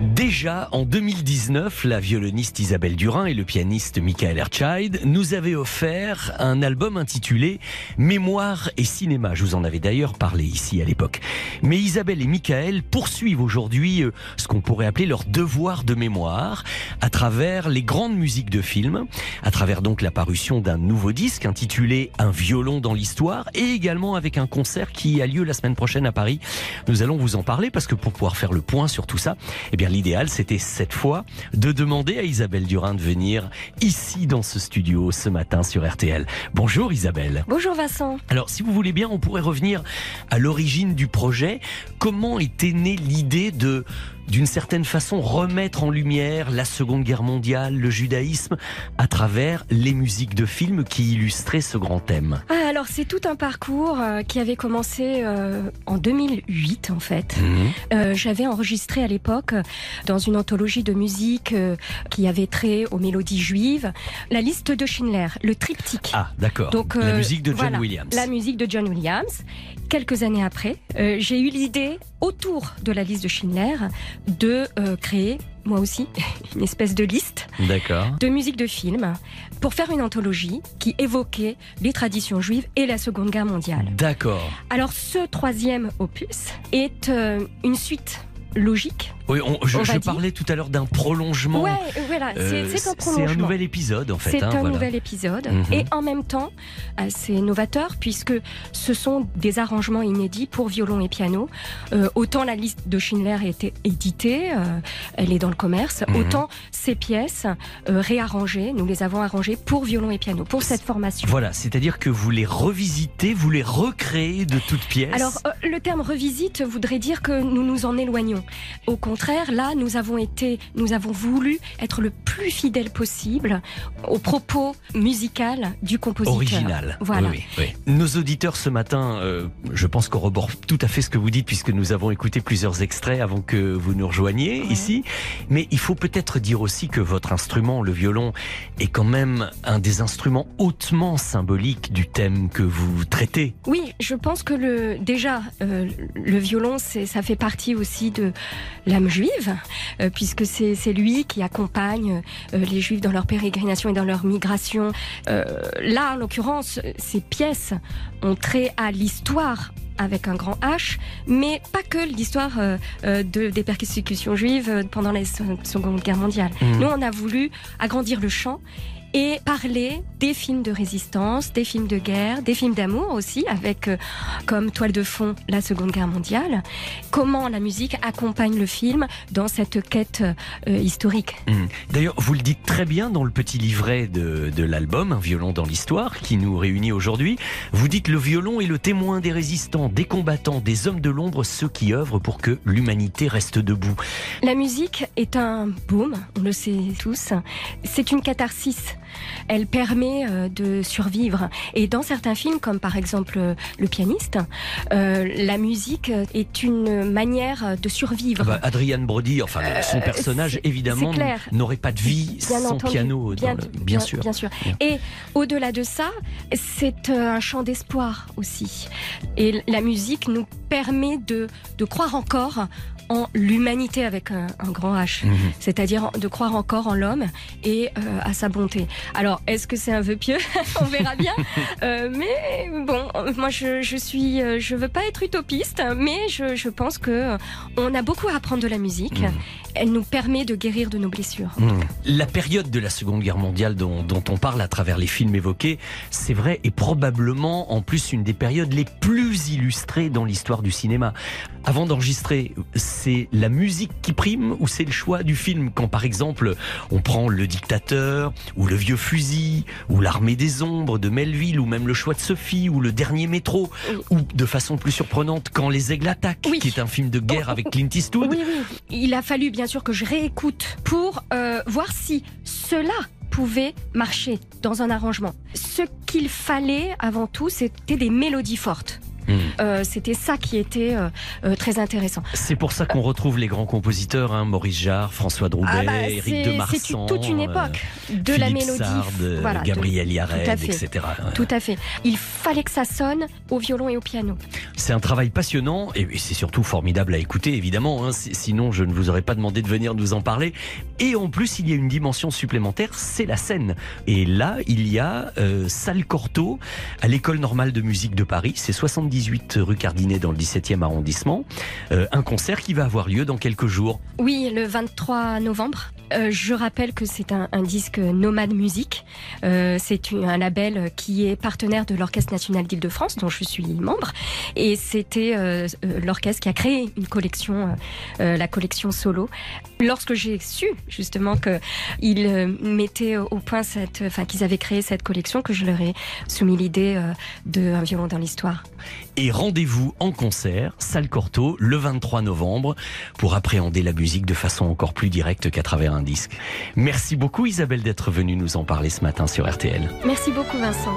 S3: Déjà en 2019, la violoniste Isabelle Durin et le pianiste Michael Erchild nous avaient offert un album intitulé Mémoire et cinéma. Je vous en avais d'ailleurs parlé ici à l'époque. Mais Isabelle et Michael poursuivent aujourd'hui euh, ce qu'on pourrait appeler leur devoir de mémoire à travers les grandes musiques de films, à travers donc la parution d'un nouveau disque intitulé Un violon dans l'histoire et également avec un concert qui a lieu la semaine prochaine à Paris. Nous allons vous en parler parce que pour pouvoir faire le point sur tout ça, eh bien l'idéal c'était cette fois de demander à Isabelle Durin de venir ici dans ce studio ce matin sur RTL. Bonjour Isabelle.
S24: Bonjour Vincent.
S3: Alors, si vous voulez bien, on pourrait revenir à l'origine du projet. Comment était née l'idée de, d'une certaine façon, remettre en lumière la Seconde Guerre mondiale, le judaïsme, à travers les musiques de films qui illustraient ce grand thème
S24: Ah, alors c'est tout un parcours euh, qui avait commencé euh, en 2008 en fait. Euh, J'avais enregistré à l'époque dans une anthologie de musique euh, qui avait trait aux mélodies juives la liste de Schindler, le triptyque.
S3: Ah, d'accord.
S24: Donc,
S3: la musique de John
S24: voilà,
S3: Williams.
S24: La musique de John Williams. Quelques années après, euh, j'ai eu l'idée, autour de la liste de Schindler, de euh, créer, moi aussi, une espèce de liste de musique de film pour faire une anthologie qui évoquait les traditions juives et la Seconde Guerre mondiale.
S3: D'accord.
S24: Alors ce troisième opus est euh, une suite logique.
S3: Oui, on- je,
S24: On
S3: parlais tout à l'heure d'un prolongement.
S24: Ouais, voilà, c'est-
S3: Euh,
S24: c'est un
S3: C'est
S24: prolongement.
S3: un nouvel épisode en fait.
S24: C'est
S3: hein,
S24: un
S3: voilà.
S24: nouvel épisode
S3: Mhm.
S24: et en même temps assez novateur puisque ce sont des arrangements inédits pour violon et piano. Euh, autant la liste de Schindler a été éditée, euh, elle est dans le commerce,
S3: Mhm.
S24: autant ces pièces euh, réarrangées, nous les avons arrangées pour violon et piano, pour cette formation.
S3: Voilà, c'est-à-dire que vous les revisitez, vous les recréez de toutes pièces.
S24: Alors, euh, le terme revisite voudrait dire que nous nous en éloignons. Au contraire, là, nous avons été, nous avons voulu être le plus fidèle possible au propos musical du compositeur.
S3: Original.
S24: Voilà.
S3: Oui, oui, oui. Nos auditeurs ce matin, euh, je pense qu'on reborde tout à fait ce que vous dites puisque nous avons écouté plusieurs extraits avant que vous nous rejoigniez ici. Mais il faut peut-être dire aussi que votre instrument, le violon, est quand même un des instruments hautement symboliques du thème que vous traitez.
S24: Oui, je pense que le déjà euh, le violon, ça fait partie aussi de l'âme juive, euh, puisque c'est lui qui accompagne euh, les juifs dans leur pérégrination et dans leur migration. Euh, là, en l'occurrence, ces pièces ont trait à l'histoire avec un grand H, mais pas que l'histoire euh, de, des persécutions juives pendant la se- Seconde Guerre mondiale.
S25: Mhm.
S24: Nous, on a voulu agrandir le champ et parler des films de résistance, des films de guerre, des films d'amour aussi, avec euh, comme toile de fond la Seconde Guerre mondiale. Comment la musique accompagne le film dans cette quête euh, historique?
S3: Hum. D'ailleurs, vous le dites très bien dans le petit livret de, de l'album Un violon dans l'histoire qui nous réunit aujourd'hui. Vous dites le violon est le témoin des résistants, des combattants, des hommes de l'ombre, ceux qui œuvrent pour que l'humanité reste debout.
S24: La musique est un baume, on le sait tous. C'est une catharsis. Elle permet euh, de survivre. Et dans certains films, comme par exemple euh, Le pianiste, euh, la musique est une manière de survivre.
S3: Ah bah, Adrian Brody, enfin son personnage évidemment n'aurait pas de vie
S24: Bien
S3: sans
S24: entendu,
S3: piano.
S24: bien,
S3: dans le- bien, sûr.
S24: Bien sûr. Et au-delà de ça, c'est un chant d'espoir aussi. Et la musique nous permet de, de croire encore en l'humanité avec un, un grand H.
S3: Mhm.
S24: C'est-à-dire de croire encore en l'homme et euh, à sa bonté. Alors, est-ce que c'est un vœu pieux On verra bien. Euh, mais bon, moi je, je suis, euh, je veux pas être utopiste, mais je, je pense que on a beaucoup à apprendre de la musique. Elle nous permet de guérir de nos blessures.
S3: Hum. La période de la Seconde Guerre mondiale dont, dont on parle à travers les films évoqués, c'est vrai, est probablement en plus une des périodes les plus illustrées dans l'histoire du cinéma. Avant d'enregistrer, c'est la musique qui prime ou c'est le choix du film? Quand par exemple on prend Le Dictateur ou Le Vieux Fusil ou L'Armée des Ombres de Melville ou même Le Choix de Sophie ou Le Dernier Métro ou de façon plus surprenante Quand les aigles attaquent, qui est un film de guerre avec Clint Eastwood.
S24: Oui, oui. Il a fallu bien que je réécoute pour euh, voir si cela pouvait marcher dans un arrangement. Ce qu'il fallait avant tout, c'était des mélodies fortes. Euh, c'était ça qui était euh, euh, très intéressant.
S3: C'est pour ça qu'on retrouve les grands compositeurs, hein, Maurice Jarre, François Drouet,
S24: Ah bah,
S3: Éric
S24: c'est-
S3: de
S24: c'est
S3: Marsan,
S24: toute une époque de la mélodie.
S3: Sard,
S24: Voilà, de-
S3: Gabriel Yared, etc. Ouais.
S24: Tout à fait. Il fallait que ça sonne au violon et au piano.
S3: C'est un travail passionnant et c'est surtout formidable à écouter, évidemment. hein. Si- Sinon, je ne vous aurais pas demandé de venir nous en parler. Et en plus, il y a une dimension supplémentaire, c'est la scène. Et là, il y a euh, Salle Cortot à l'École normale de musique de Paris. C'est 78 rue Cardinet dans le 17e arrondissement. Euh, un concert qui va avoir lieu dans quelques jours.
S24: Oui, le 23 novembre. Euh, je rappelle que c'est un, disque Nomade Musique. Euh, c'est un label qui est partenaire de l'Orchestre national d'Île-de-France, dont je suis membre. Et c'était l'orchestre qui a créé une collection, la collection solo. Lorsque j'ai su justement qu'ils euh, mettaient au point cette, enfin qu'ils avaient créé cette collection, que je leur ai soumis l'idée euh, de un violon dans l'histoire.
S3: Et rendez-vous en concert, Salle Cortot, le 23 novembre, pour appréhender la musique de façon encore plus directe qu'à travers un disque. Merci beaucoup Isabelle d'être venue nous en parler ce matin sur RTL.
S24: Merci beaucoup Vincent.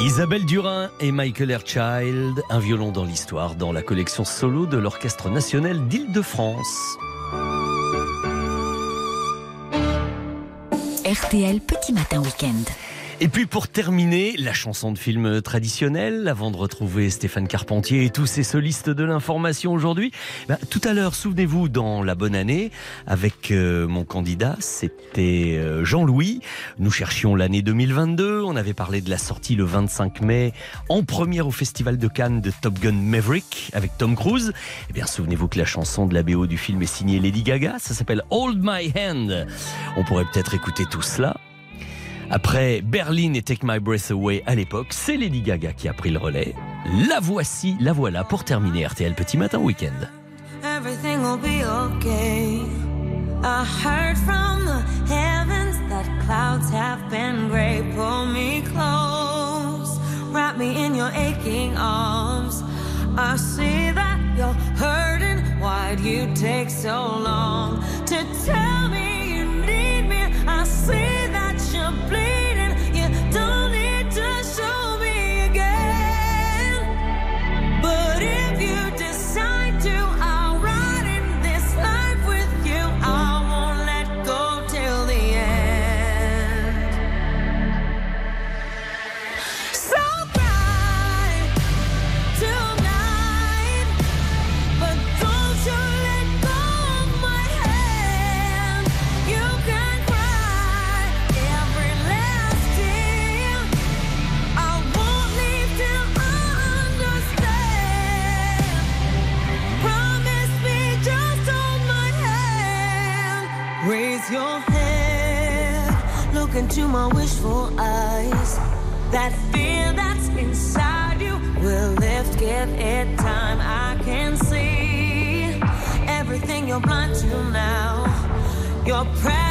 S3: Isabelle Durin et Michael Erchild, un violon dans l'histoire, dans la collection solo de l'Orchestre national d'Île-de-France.
S2: RTL Petit Matin Week-end.
S3: Et puis pour terminer, la chanson de film traditionnelle, avant de retrouver Stéphane Carpentier et tous ces solistes de l'information aujourd'hui. Ben, tout à l'heure, souvenez-vous, dans la bonne année, avec euh, mon candidat, c'était euh, Jean-Louis. Nous cherchions l'année 2022. On avait parlé de la sortie le 25 mai, en première au Festival de Cannes de Top Gun Maverick avec Tom Cruise. Eh bien, souvenez-vous que la chanson de la BO du film est signée Lady Gaga. Ça s'appelle Hold My Hand. On pourrait peut-être écouter tout cela. Après Berlin et Take My Breath Away à l'époque, c'est Lady Gaga qui a pris le relais. La voici, la voilà pour terminer RTL Petit Matin Week-end.
S16: Everything will be okay. I heard from the heavens that clouds have been gray. Pull me close, wrap me in your aching arms. I see that you're hurting. Why'd you take so long to tell me you need me? I see that you're bleeding. You don't need to show into my wishful eyes. That fear that's inside you will lift, give it time. I can see everything you're blind to now. Your prayers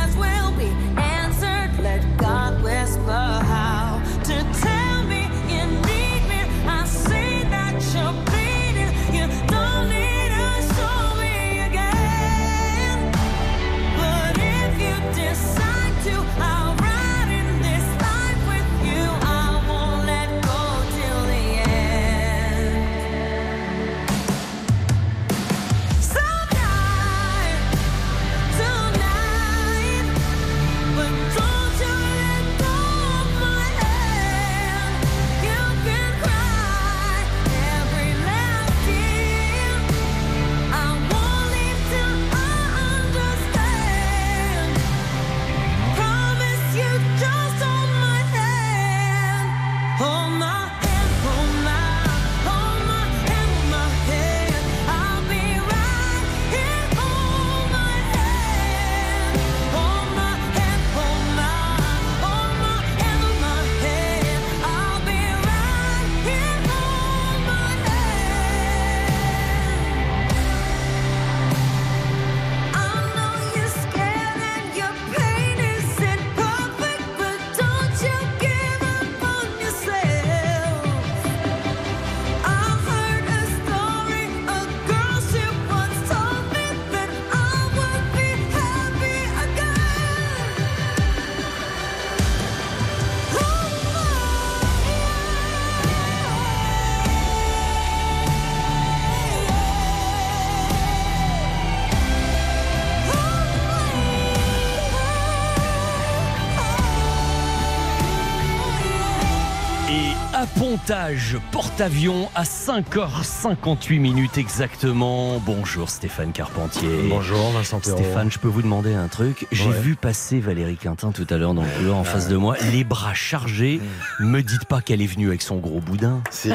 S3: montage porte-avions à 5h58 minutes exactement. Bonjour Stéphane Carpentier.
S26: Bonjour Vincent.
S3: Stéphane, je peux vous demander un truc J'ai
S26: Ouais.
S3: vu passer Valérie Quintin tout à l'heure dans le couloir en face de moi, les bras chargés. Me dites pas qu'elle est venue avec son gros boudin.
S26: Si.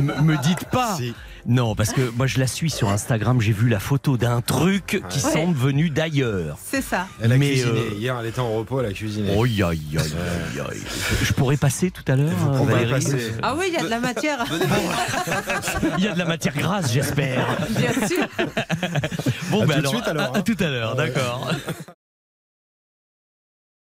S3: Me dites pas. Non, parce que moi je la suis sur Instagram, j'ai vu la photo d'un truc qui
S26: Ouais.
S3: semble venu d'ailleurs.
S17: C'est ça.
S26: Elle a
S3: Mais,
S26: cuisiné.
S3: euh,
S26: Hier, elle était en repos, elle a cuisiné.
S3: Oh, aïe, aïe, aïe, aïe, aïe. Je pourrais passer tout à l'heure,
S26: On va
S3: Valérie
S26: passer.
S17: Ah oui, il y a de la matière.
S3: Il y a de la matière grasse, j'espère.
S17: Bien sûr.
S3: Bon,
S26: À
S3: ben
S26: tout de suite, alors,
S3: à- à
S26: hein.
S3: tout à l'heure, d'accord.